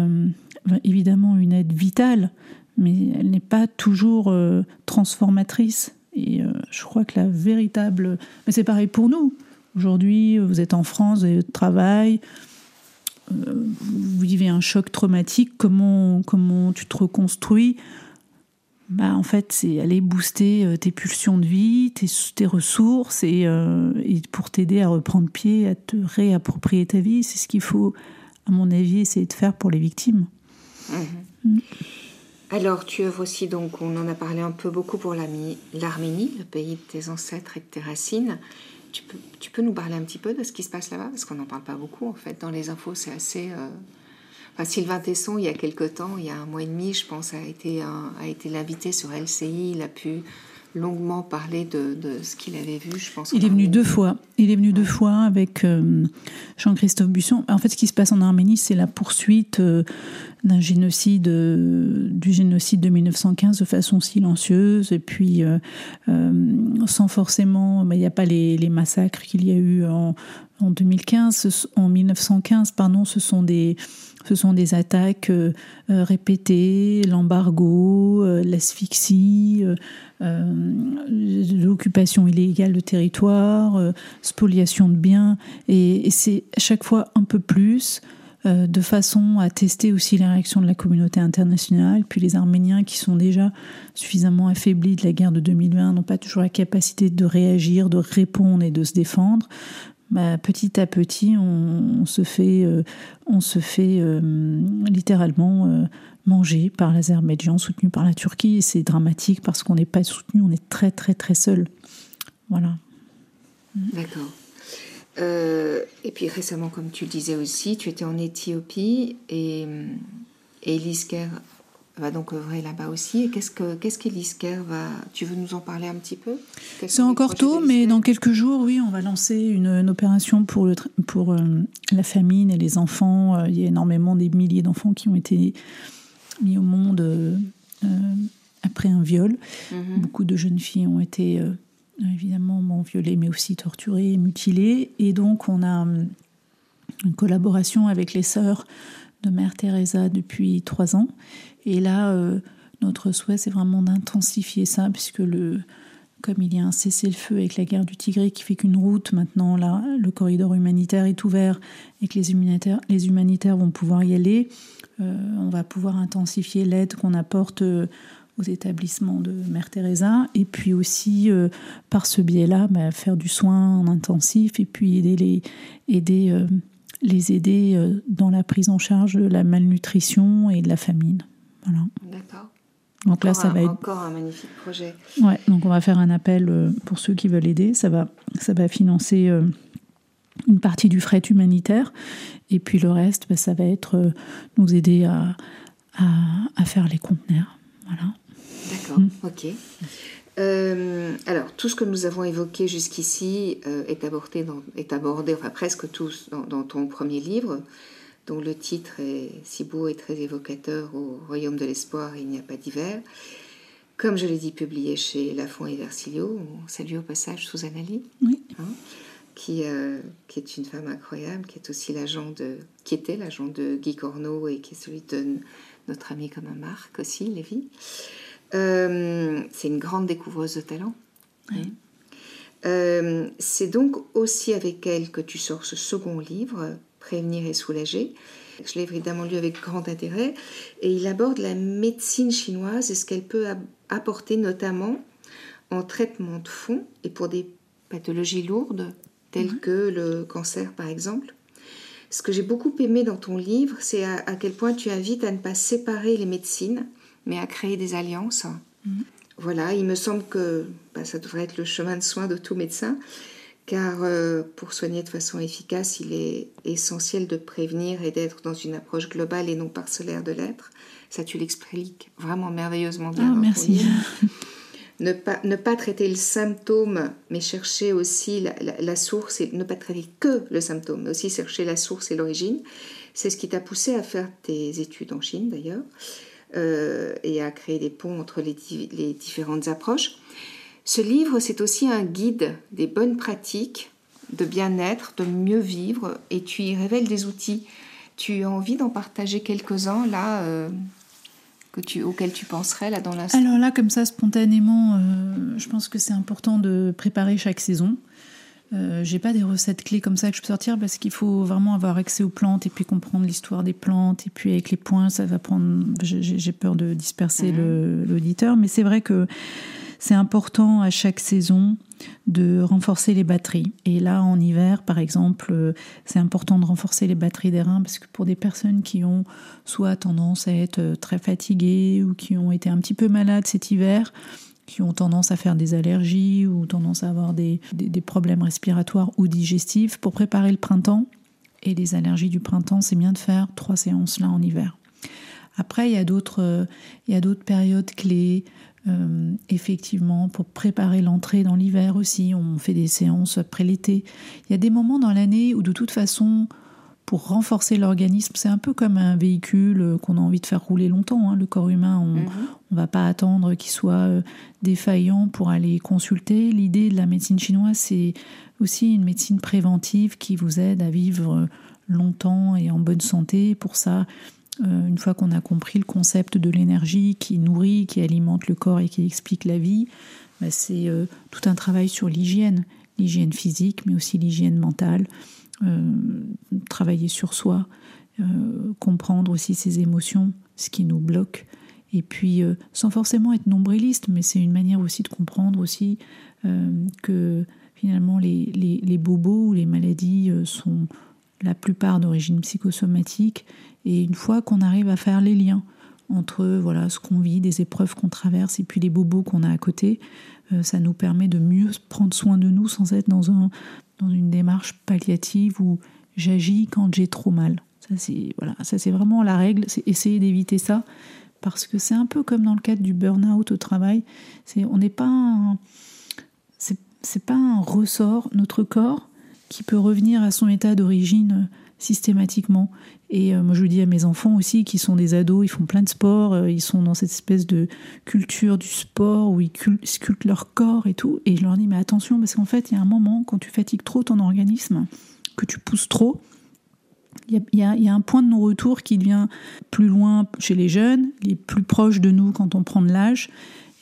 évidemment une aide vitale, mais elle n'est pas toujours euh, transformatrice. Et je crois que la véritable... Mais c'est pareil pour nous. Aujourd'hui, vous êtes en France, vous avez votre travail, euh, vous vivez un choc traumatique, comment, comment tu te reconstruis? Bah, En fait, c'est aller booster euh, tes pulsions de vie, tes, ressources, euh, et pour t'aider à reprendre pied, à te réapproprier ta vie. C'est ce qu'il faut, à mon avis, essayer de faire pour les victimes.
Mmh. Alors, tu œuvres aussi, donc, on en a parlé un peu beaucoup pour l'Arménie, le pays de tes ancêtres et de tes racines. Tu peux, tu peux nous parler un petit peu de ce qui se passe là-bas? Parce qu'on n'en parle pas beaucoup, en fait. Dans les infos, c'est assez... Euh, Sylvain Tesson, il y a quelque temps, il y a un mois et demi, je pense, a été, a été l'invité sur LCI. Il a pu longuement parler de, de ce qu'il avait vu, je pense.
Il est venu deux fois. Il est venu deux fois avec euh, Jean-Christophe Busson. En fait, ce qui se passe en Arménie, c'est la poursuite euh, d'un génocide, euh, du génocide de 1915 de façon silencieuse, et puis sans forcément, il n'y a pas les, les massacres qu'il y a eu en, en 2015, en 1915, pardon, ce sont des ce sont des attaques répétées, l'embargo, l'asphyxie, l'occupation illégale de territoire, spoliation de biens, et, c'est à chaque fois un peu plus, de façon à tester aussi la réaction de la communauté internationale. Puis les Arméniens qui sont déjà suffisamment affaiblis de la guerre de 2020 n'ont pas toujours la capacité de réagir, de répondre et de se défendre. Bah, petit à petit, on, se fait, on se fait euh, euh, littéralement euh, manger par l'Azerbaïdjan, soutenu par la Turquie. C'est dramatique parce qu'on n'est pas soutenu, on est très très très seul. Voilà.
D'accord. et puis récemment, comme tu le disais aussi, tu étais en Éthiopie et, et Elise va donc œuvrer là-bas aussi. Et qu'est-ce que qu'est-ce va Tu veux nous en parler un petit peu?
C'est encore tôt, mais dans quelques jours, oui, on va lancer une, opération pour le pour euh, la famine et les enfants. Euh, il y a énormément des milliers d'enfants qui ont été mis au monde euh, après un viol. Mhm. Beaucoup de jeunes filles ont été évidemment violées, mais aussi torturées, mutilées. Et donc on a une collaboration avec les sœurs de Mère Teresa depuis trois ans. Et là, notre souhait, c'est vraiment d'intensifier ça, puisque le, comme il y a un cessez-le-feu avec la guerre du Tigré qui fait qu'une route, maintenant là, le corridor humanitaire est ouvert et que les humanitaires, les humanitaires vont pouvoir y aller, euh, on va pouvoir intensifier l'aide qu'on apporte euh, aux établissements de Mère Teresa et puis aussi euh, par ce biais-là bah, faire du soin en intensif et puis aider les aider les aider dans la prise en charge de la malnutrition et de la famine. Voilà.
D'accord.
Donc là, ça va être
encore un magnifique projet.
Ouais, donc on va faire un appel euh, pour ceux qui veulent aider. Ça va, ça va financer euh, une partie du fret humanitaire, et puis le reste, bah, ça va être euh, nous aider à, à, faire les conteneurs. Voilà.
D'accord, mm. ok. Alors, tout ce que nous avons évoqué jusqu'ici est, abordé dans, est abordé, enfin presque tous, dans, dans ton premier livre dont le titre est si beau et très évocateur au royaume de l'espoir, il n'y a pas d'hiver. Comme je l'ai dit, publié chez Lafont et Versilio, on salue au passage Suzanne Ali, hein, qui, euh, qui est une femme incroyable, qui est aussi l'agent de, qui était l'agent de Guy Corneau et qui est celui de notre ami comme un Marc aussi, Lévi. Euh, c'est une grande découvreuse de talent. Euh, c'est donc aussi avec elle que tu sors ce second livre, prévenir et soulager. Je l'ai évidemment lu avec grand intérêt et il aborde la médecine chinoise et ce qu'elle peut apporter notamment en traitement de fond et pour des pathologies lourdes telles que le cancer par exemple. Ce que j'ai beaucoup aimé dans ton livre, c'est à, quel point tu invites à ne pas séparer les médecines, mais à créer des alliances. Mhm. Voilà, il me semble que bah, ça devrait être le chemin de soin de tout médecin car euh, pour soigner de façon efficace, il est essentiel de prévenir et d'être dans une approche globale et non parcellaire de l'être. Ça, tu l'expliques vraiment merveilleusement bien.
Oh, merci.
ne, pas, ne pas traiter le symptôme, mais chercher aussi la, source, et ne pas traiter que le symptôme, mais aussi chercher la source et l'origine. C'est ce qui t'a poussé à faire tes études en Chine d'ailleurs, euh, et à créer des ponts entre les, différentes approches. Ce livre, c'est aussi un guide des bonnes pratiques de bien-être, de mieux vivre, et tu y révèles des outils. Tu as envie d'en partager quelques-uns là euh, que tu, auxquels tu penserais là dans l'instant?
Alors là, comme ça, spontanément, euh, je pense que c'est important de préparer chaque saison. Euh, j'ai pas des recettes clés comme ça que je peux sortir parce qu'il faut vraiment avoir accès aux plantes et puis comprendre l'histoire des plantes et puis avec les points ça va prendre j'ai peur de disperser mmh. l'auditeur mais c'est vrai que c'est important à chaque saison de renforcer les batteries. Et là, en hiver, par exemple, euh, c'est important de renforcer les batteries des reins parce que pour des personnes qui ont soit tendance à être euh, très fatiguées ou qui ont été un petit peu malades cet hiver, qui ont tendance à faire des allergies ou tendance à avoir des, problèmes respiratoires ou digestifs, pour préparer le printemps et les allergies du printemps, c'est bien de faire trois séances là en hiver. Après, il y a d'autres, euh, périodes clés. Euh, effectivement, pour préparer l'entrée dans l'hiver aussi, on fait des séances après l'été. Il y a des moments dans l'année où de toute façon, pour renforcer l'organisme, c'est un peu comme un véhicule qu'on a envie de faire rouler longtemps. Hein. Le corps humain, on ne mhm. va pas attendre qu'il soit euh, défaillant pour aller consulter. L'idée de la médecine chinoise, c'est aussi une médecine préventive qui vous aide à vivre longtemps et en bonne santé. Pour ça, euh, une fois qu'on a compris le concept de l'énergie qui nourrit, qui alimente le corps et qui explique la vie, bah, c'est euh, tout un travail sur l'hygiène, l'hygiène physique, mais aussi l'hygiène mentale, euh, travailler sur soi, comprendre aussi ses émotions, ce qui nous bloque, et puis sans forcément être nombriliste, mais c'est une manière aussi de comprendre aussi que finalement les, bobos ou les maladies sont la plupart d'origine psychosomatique. Et une fois qu'on arrive à faire les liens entre voilà ce qu'on vit, des épreuves qu'on traverse et puis les bobos qu'on a à côté, euh, ça nous permet de mieux prendre soin de nous sans être dans, un, dans une démarche palliative où j'agis quand j'ai trop mal. Ça c'est voilà, ça c'est vraiment la règle, c'est essayer d'éviter ça parce que c'est un peu comme dans le cadre du burn-out au travail, c'est on n'est pas c'est pas un ressort. Notre corps qui peut revenir à son état d'origine systématiquement. Et euh, moi, je le dis à mes enfants aussi, qui sont des ados, ils font plein de sport, euh, ils sont dans cette espèce de culture du sport où ils sculptent leur corps et tout. Et je leur dis, mais attention, parce qu'en fait, il y a un moment, quand tu fatigues trop ton organisme, que tu pousses trop, il y, a, un point de non-retour qui vient plus loin chez les jeunes, les plus proches de nous quand on prend de l'âge.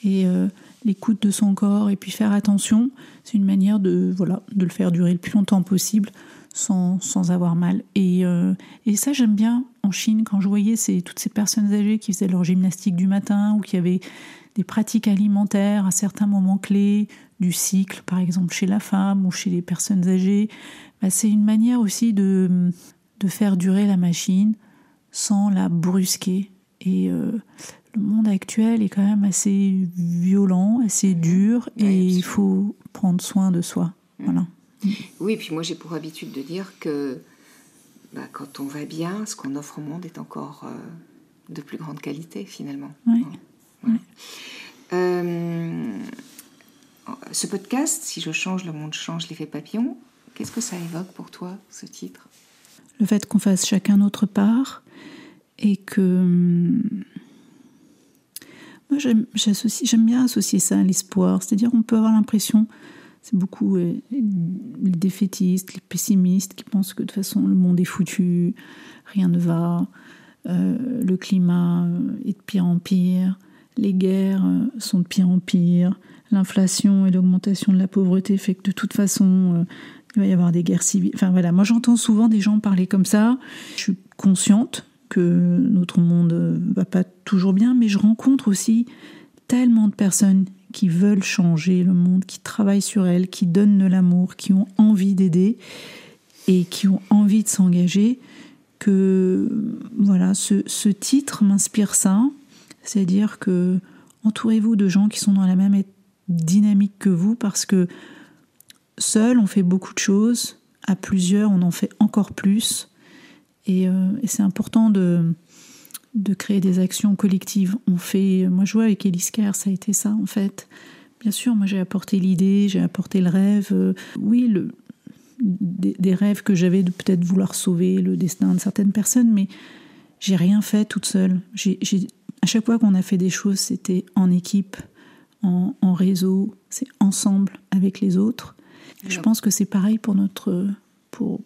Et euh, l'écoute de son corps et puis faire attention, c'est une manière de, voilà, de le faire durer le plus longtemps possible sans, sans avoir mal. Et, euh, et ça, j'aime bien en Chine, quand je voyais ces, toutes ces personnes âgées qui faisaient leur gymnastique du matin ou qui avaient des pratiques alimentaires à certains moments clés du cycle, par exemple chez la femme ou chez les personnes âgées, bah, c'est une manière aussi de, de faire durer la machine sans la brusquer. Et euh, le monde actuel est quand même assez violent, assez dur, et il faut prendre soin de soi. Mm. Voilà.
Oui, puis moi j'ai pour habitude de dire que bah, quand on va bien, ce qu'on offre au monde est encore euh, de plus grande qualité finalement.
Oui.
Euh, ce podcast, si je change, le monde change, l'effet papillon, qu'est-ce que ça évoque pour toi, ce titre?
Le fait qu'on fasse chacun notre part et que... Hum, moi, j'aime bien associer ça à l'espoir. C'est-à-dire, on peut avoir l'impression, c'est beaucoup euh, les défaitistes, les pessimistes qui pensent que de toute façon, le monde est foutu, rien ne va, euh, le climat est de pire en pire, les guerres euh, sont de pire en pire, l'inflation et l'augmentation de la pauvreté fait que de toute façon, euh, il va y avoir des guerres civiles. Enfin voilà, moi j'entends souvent des gens parler comme ça. Je suis consciente que notre monde euh, va pas toujours bien, mais je rencontre aussi tellement de personnes qui veulent changer le monde, qui travaillent sur elles, qui donnent de l'amour, qui ont envie d'aider et qui ont envie de s'engager, que voilà, ce, titre m'inspire ça. C'est-à-dire que entourez-vous de gens qui sont dans la même dynamique que vous parce que seul on fait beaucoup de choses, à plusieurs on en fait encore plus. Et, euh, c'est important de, de créer des actions collectives. On fait, moi je vois avec Elise ça a été ça en fait. Bien sûr, moi j'ai apporté l'idée, j'ai apporté le rêve. Euh, oui, le, des, des, rêves que j'avais de peut-être vouloir sauver le destin de certaines personnes, mais j'ai rien fait toute seule. J'ai à chaque fois qu'on a fait des choses, c'était en équipe, en, réseau, c'est ensemble avec les autres. Je pense que c'est pareil pour notre pour,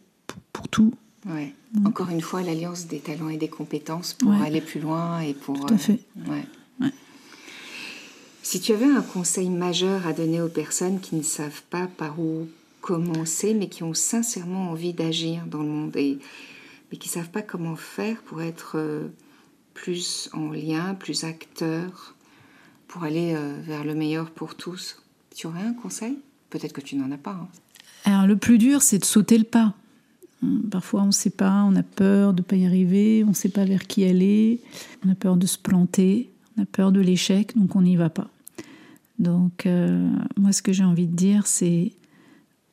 pour, tout.
Ouais. Encore une fois, l'alliance des talents et des compétences pour aller plus loin et pour.
Tout à fait.
Euh, si tu avais un conseil majeur à donner aux personnes qui ne savent pas par où commencer, mais qui ont sincèrement envie d'agir dans le monde et mais qui ne savent pas comment faire pour être euh, plus en lien, plus acteur, pour aller euh, vers le meilleur pour tous. Tu aurais un conseil? Peut-être que tu n'en as pas. Hein.
Alors le plus dur, c'est de sauter le pas. Hum, parfois, on ne sait pas, on a peur de ne pas y arriver, on ne sait pas vers qui aller, on a peur de se planter, on a peur de l'échec, donc on n'y va pas. Donc, euh, moi, ce que j'ai envie de dire, c'est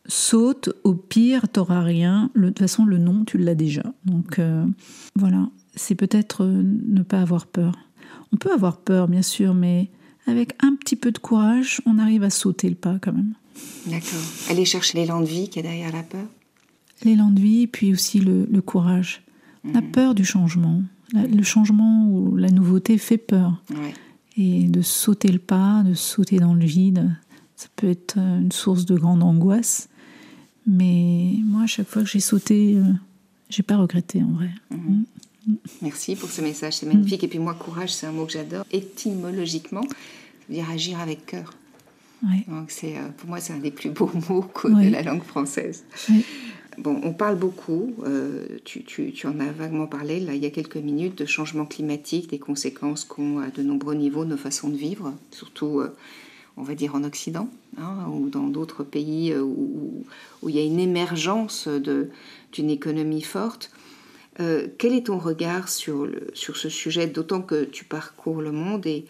saute, au pire, t'auras rien. de toute façon, le nom, tu l'as déjà. Donc, euh, voilà, c'est peut-être euh, ne pas avoir peur. On peut avoir peur, bien sûr, mais avec un petit peu de courage, on arrive à sauter le pas quand même.
D'accord. Aller chercher l'élan de vie qui est derrière la peur
L'élan de vie, puis aussi le, courage. On a mhm. peur du changement. le changement ou la nouveauté fait peur. Et de sauter le pas, de sauter dans le vide, ça peut être une source de grande angoisse. Mais moi, à chaque fois que j'ai sauté, euh, j'ai pas regretté en vrai. Mhm. Mm.
Merci pour ce message, c'est magnifique. Et puis moi, courage, c'est un mot que j'adore. Étymologiquement, ça veut dire agir avec cœur. Donc c'est, euh, pour moi, c'est un des plus beaux mots de la langue française. Bon, on parle beaucoup, euh, tu, en as vaguement parlé là, il y a quelques minutes, de changement climatique, des conséquences qu'ont à de nombreux niveaux nos façons de vivre, surtout, euh, on va dire, en Occident, hein, ou dans d'autres pays où, où, il y a une émergence d'une économie forte. Euh, quel est ton regard sur, sur ce sujet, d'autant que tu parcours le monde et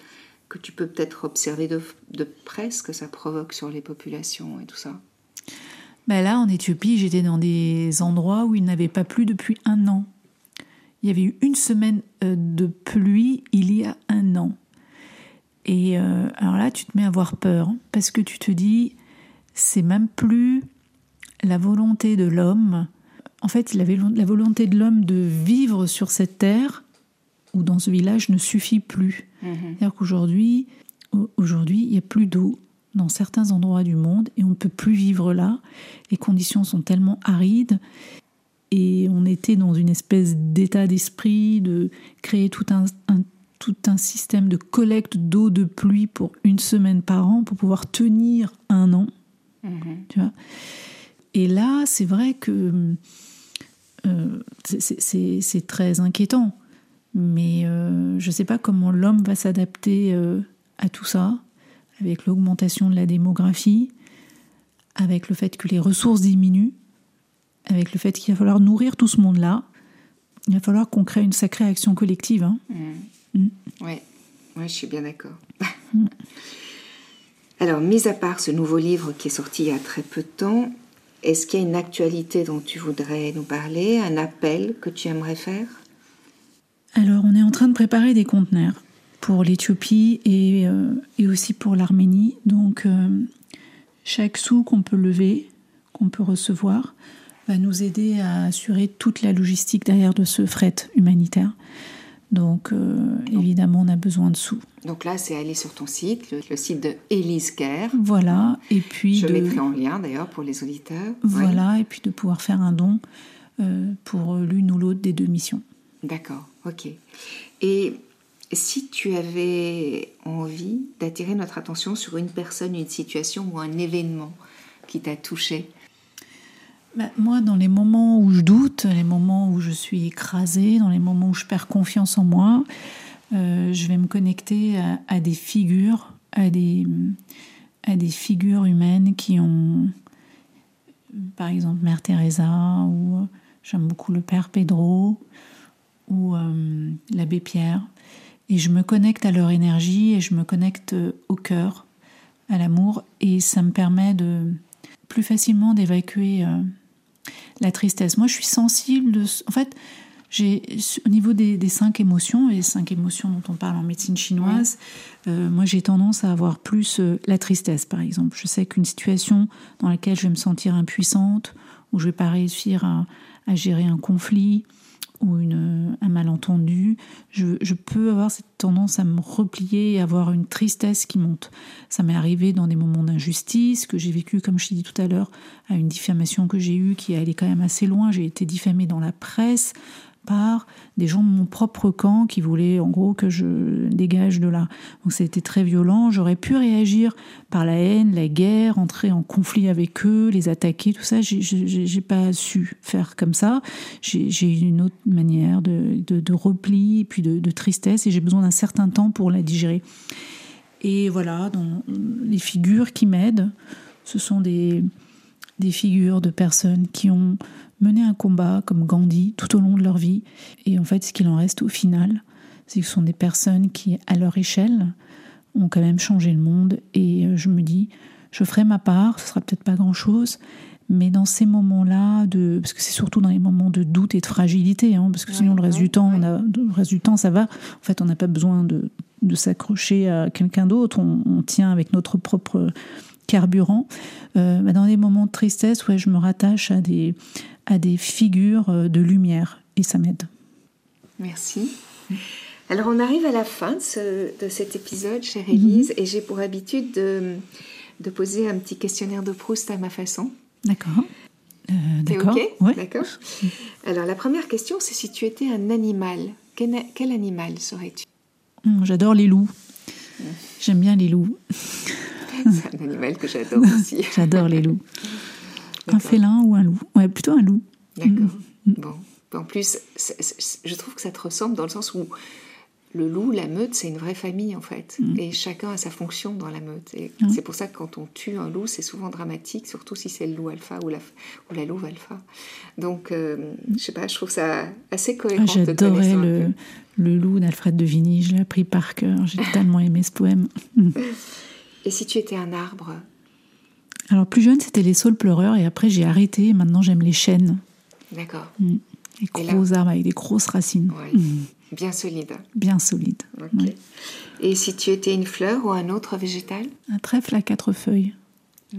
que tu peux peut-être observer de, de, près ce que ça provoque sur les populations et tout ça?
Ben Là, en Éthiopie, j'étais dans des endroits où il n'avait pas plu depuis un an. Il y avait eu une semaine euh, de pluie il y a un an. Et euh, alors là, tu te mets à avoir peur, hein, parce que tu te dis, c'est même plus la volonté de l'homme en fait, la volonté de l'homme de vivre sur cette terre ou dans ce village ne suffit plus. Mhm. C'est-à-dire qu'aujourd'hui, aujourd'hui, il n'y a plus d'eau dans certains endroits du monde et on ne peut plus vivre là. Les conditions sont tellement arides et on était dans une espèce d'état d'esprit de créer tout un, tout un système de collecte d'eau de pluie pour une semaine par an pour pouvoir tenir un an. Mm-hmm. Tu vois? Et là, c'est vrai que euh, c'est très inquiétant. Mais euh, je ne sais pas comment l'homme va s'adapter euh, à tout ça, avec l'augmentation de la démographie, avec le fait que les ressources diminuent, avec le fait qu'il va falloir nourrir tout ce monde-là. Il va falloir qu'on crée une sacrée action collective. Hein.
Mmh. Mmh. Oui, ouais, je suis bien d'accord. Mmh. Alors, mis à part ce nouveau livre qui est sorti il y a très peu de temps, est-ce qu'il y a une actualité dont tu voudrais nous parler, un appel que tu aimerais faire?
Alors, on est en train de préparer des conteneurs pour l'Éthiopie et, euh, et, aussi pour l'Arménie. Donc, euh, chaque sou qu'on peut lever, qu'on peut recevoir, va nous aider à assurer toute la logistique derrière de ce fret humanitaire. Donc, euh, évidemment, on a besoin de sous.
Donc là, c'est aller sur ton site, le, site de Elise Kerr.
Voilà, et puis
Je mettrai en lien d'ailleurs pour les auditeurs.
Voilà, et puis de pouvoir faire un don euh, pour l'une ou l'autre des deux missions.
D'accord, ok. Et si tu avais envie d'attirer notre attention sur une personne, une situation ou un événement qui t'a touché,
bah, moi, dans les moments où je doute, les moments où je suis écrasée, dans les moments où je perds confiance en moi, euh, je vais me connecter à, des figures, à des, à des figures humaines qui ont, par exemple, Mère Teresa, ou euh, j'aime beaucoup le Père Pedro, ou euh, l'abbé Pierre. Et je me connecte à leur énergie et je me connecte au cœur, à l'amour, et ça me permet de plus facilement d'évacuer la tristesse. Moi, je suis sensible. En fait, j'ai au niveau des, cinq émotions, et cinq émotions dont on parle en médecine chinoise, euh, moi j'ai tendance à avoir plus euh, la tristesse, par exemple. Je sais qu'une situation dans laquelle je vais me sentir impuissante, où je vais pas réussir à gérer un conflit, ou un malentendu, je, peux avoir cette tendance à me replier et avoir une tristesse qui monte. Ça m'est arrivé dans des moments d'injustice que j'ai vécu, comme je t'ai dit tout à l'heure, à une diffamation que j'ai eue qui allait quand même assez loin. J'ai été diffamée dans la presse, par des gens de mon propre camp qui voulaient en gros que je dégage de là. Donc été très violent. J'aurais pu réagir par la haine, la guerre, entrer en conflit avec eux, les attaquer, tout ça. J'ai pas su faire comme ça. J'ai une autre manière de, de, repli, puis de, tristesse, et j'ai besoin d'un certain temps pour la digérer. Et voilà, dans les figures qui m'aident, ce sont des, des figures de personnes qui ont mené un combat comme Gandhi tout au long de leur vie. Et en fait, ce qu'il en reste au final, c'est que ce sont des personnes qui, à leur échelle, ont quand même changé le monde. Et euh, je me dis, je ferai ma part, ce sera peut-être pas grand-chose, mais dans ces moments-là, de, parce que c'est surtout dans les moments de doute et de fragilité, hein, parce que sinon le reste du temps, on a, le reste du temps, ça va. En fait, on n'a pas besoin de, de s'accrocher à quelqu'un d'autre. On, tient avec notre propre carburant. Euh, bah, dans des moments de tristesse, ouais, je me rattache à des, à des figures euh, de lumière et ça m'aide.
Merci. Alors on arrive à la fin de, cet épisode, chère Élise, mhm. et j'ai pour habitude de, de, poser un petit questionnaire de Proust à ma façon.
D'accord.
Euh, d'accord. Ok? D'accord. Alors la première question, c'est si tu étais un animal, quel, quel animal serais-tu?
Hmm, J'adore les loups. J'aime bien les loups.
C'est un animal que j'adore aussi.
j'adore les loups. Un félin ou un loup Ouais, plutôt un loup.
D'accord. Mm. Bon. En plus, je trouve que ça te ressemble dans le sens où le loup, la meute, c'est une vraie famille en fait. Mm. Et chacun a sa fonction dans la meute. Et mm. c'est pour ça que quand on tue un loup, c'est souvent dramatique, surtout si c'est le loup alpha ou la, ou la louve alpha. Donc, euh, je sais pas, je trouve ça assez cohérent.
Ah, J'adorais le, le, loup d'Alfred de Vigny, je l'ai appris par cœur. J'ai tellement aimé ce poème.
Et si tu étais un arbre
Alors plus jeune, c'était les saules pleureurs et après j'ai arrêté. Maintenant j'aime les chênes.
D'accord.
Mm. Les gros arbres avec des grosses racines.
Mm. Bien solides.
Bien solides.
Et si tu étais une fleur ou un autre végétal?
Un trèfle à quatre feuilles.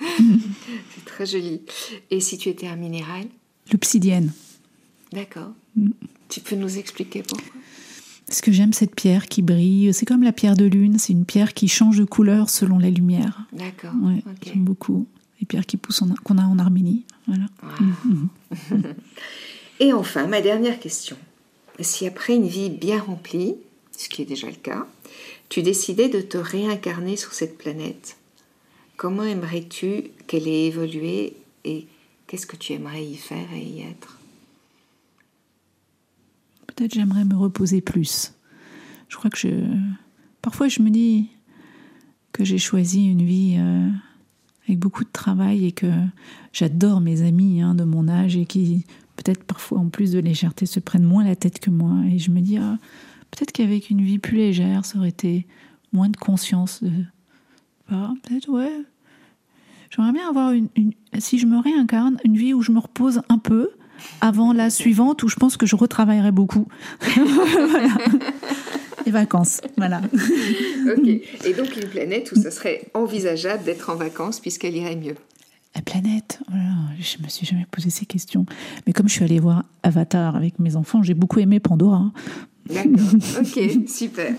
C'est très joli. Et si tu étais un minéral?
L'obsidienne.
D'accord. Mm. Tu peux nous expliquer pourquoi?
Parce que j'aime cette pierre qui brille. C'est comme la pierre de lune, c'est une pierre qui change de couleur selon la lumière.
D'accord.
J'aime beaucoup. les pierres qui poussent qu'on a en Arménie. Voilà.
Et enfin, ma dernière question. Si après une vie bien remplie, ce qui est déjà le cas, tu décidais de te réincarner sur cette planète, comment aimerais-tu qu'elle ait évolué et qu'est-ce que tu aimerais y faire et y être?
Peut-être j'aimerais me reposer plus. Je crois que je... Parfois je me dis que j'ai choisi une vie euh, avec beaucoup de travail et que j'adore mes amis hein, de mon âge et qui peut-être parfois en plus de légèreté se prennent moins la tête que moi. Et je me dis, ah, peut-être qu'avec une vie plus légère, ça aurait été moins de conscience de... peut-être, ouais. J'aimerais bien avoir une, Si je me réincarne, une vie où je me repose un peu avant la suivante où je pense que je retravaillerai beaucoup. voilà. Les vacances, voilà.
ok. Et donc une planète où ça serait envisageable d'être en vacances puisqu'elle irait mieux.
La planète, oh je me suis jamais posé ces questions. Mais comme je suis allée voir Avatar avec mes enfants, j'ai beaucoup aimé Pandora.
D'accord, ok, super.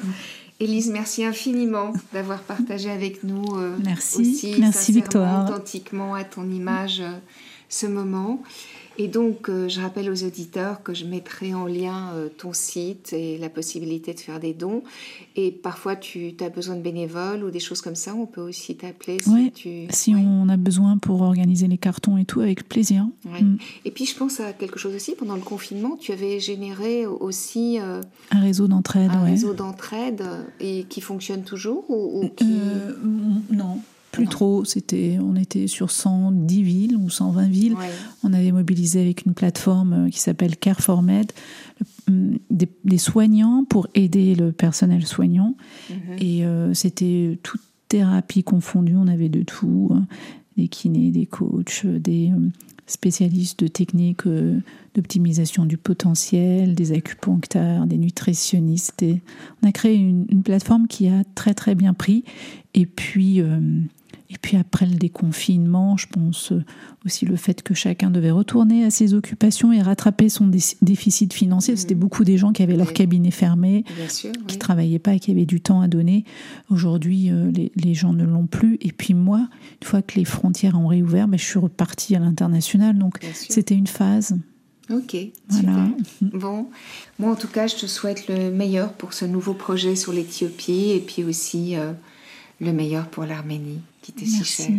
Élise, merci infiniment d'avoir partagé avec nous
euh, merci. aussi merci Victoire.
authentiquement à ton image euh, ce moment. Et donc, euh, je rappelle aux auditeurs que je mettrai en lien euh, ton site et la possibilité de faire des dons. Et parfois, tu as besoin de bénévoles ou des choses comme ça, on peut aussi t'appeler.
Si, tu... si on a besoin pour organiser les cartons et tout, avec plaisir.
Mm. Et puis, je pense à quelque chose aussi. Pendant le confinement, tu avais généré aussi
euh, un réseau d'entraide.
Un réseau d'entraide et qui fonctionne toujours ou, qui...
Non. Plus trop, c'était, on était sur 110 villes ou 120 villes. On avait mobilisé avec une plateforme euh, qui s'appelle Care for Med mm, des, soignants pour aider le personnel soignant. Mhm. Et euh, c'était toute thérapie confondue, on avait de tout, hein. des kinés, des coachs, des euh, spécialistes de techniques d'optimisation du potentiel, des acupuncteurs, des nutritionnistes. Et on a créé une, une, plateforme qui a très très bien pris. Et puis, et puis après le déconfinement, je pense euh, aussi le fait que chacun devait retourner à ses occupations et rattraper son déficit financier. C'était mmh. beaucoup des gens qui avaient leur cabinet fermé, qui ne travaillaient pas et qui avaient du temps à donner. Aujourd'hui, euh, les, gens ne l'ont plus. Et puis moi, une fois que les frontières ont réouvert, ben, je suis repartie à l'international. Donc c'était une phase.
Ok, voilà. Bon, moi en tout cas, je te souhaite le meilleur pour ce nouveau projet sur l'Éthiopie et puis aussi euh, le meilleur pour l'Arménie qui t'est si cher.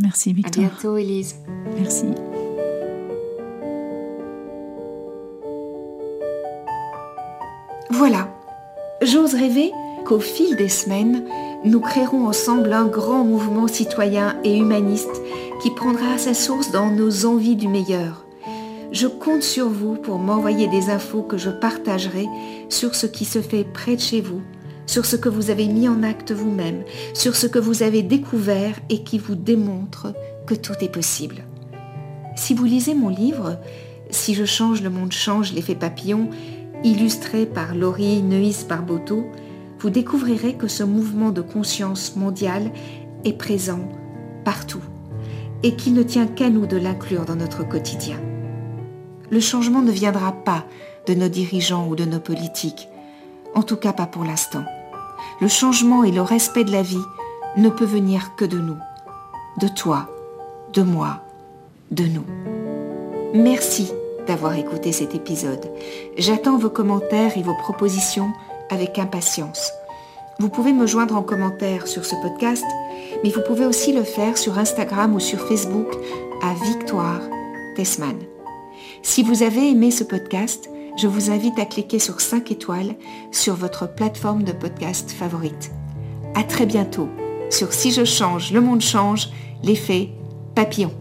merci Victor.
À bientôt Elise.
Merci.
Voilà, j'ose rêver qu'au fil des semaines, nous créerons ensemble un grand mouvement citoyen et humaniste qui prendra sa source dans nos envies du meilleur. Je compte sur vous pour m'envoyer des infos que je partagerai sur ce qui se fait près de chez vous sur ce que vous avez mis en acte vous-même, sur ce que vous avez découvert et qui vous démontre que tout est possible. Si vous lisez mon livre, Si je change, le monde change, l'effet papillon, illustré par Laurie Neuis Barboto, vous découvrirez que ce mouvement de conscience mondiale est présent partout et qu'il ne tient qu'à nous de l'inclure dans notre quotidien. Le changement ne viendra pas de nos dirigeants ou de nos politiques, en tout cas pas pour l'instant le changement et le respect de la vie ne peut venir que de nous, de toi, de moi, de nous. Merci d'avoir écouté cet épisode. J'attends vos commentaires et vos propositions avec impatience. Vous pouvez me joindre en commentaire sur ce podcast, mais vous pouvez aussi le faire sur Instagram ou sur Facebook à Victoire Tessman. Si vous avez aimé ce podcast, je vous invite à cliquer sur 5 étoiles sur votre plateforme de podcast favorite. À très bientôt sur Si je change, le monde change, l'effet papillon.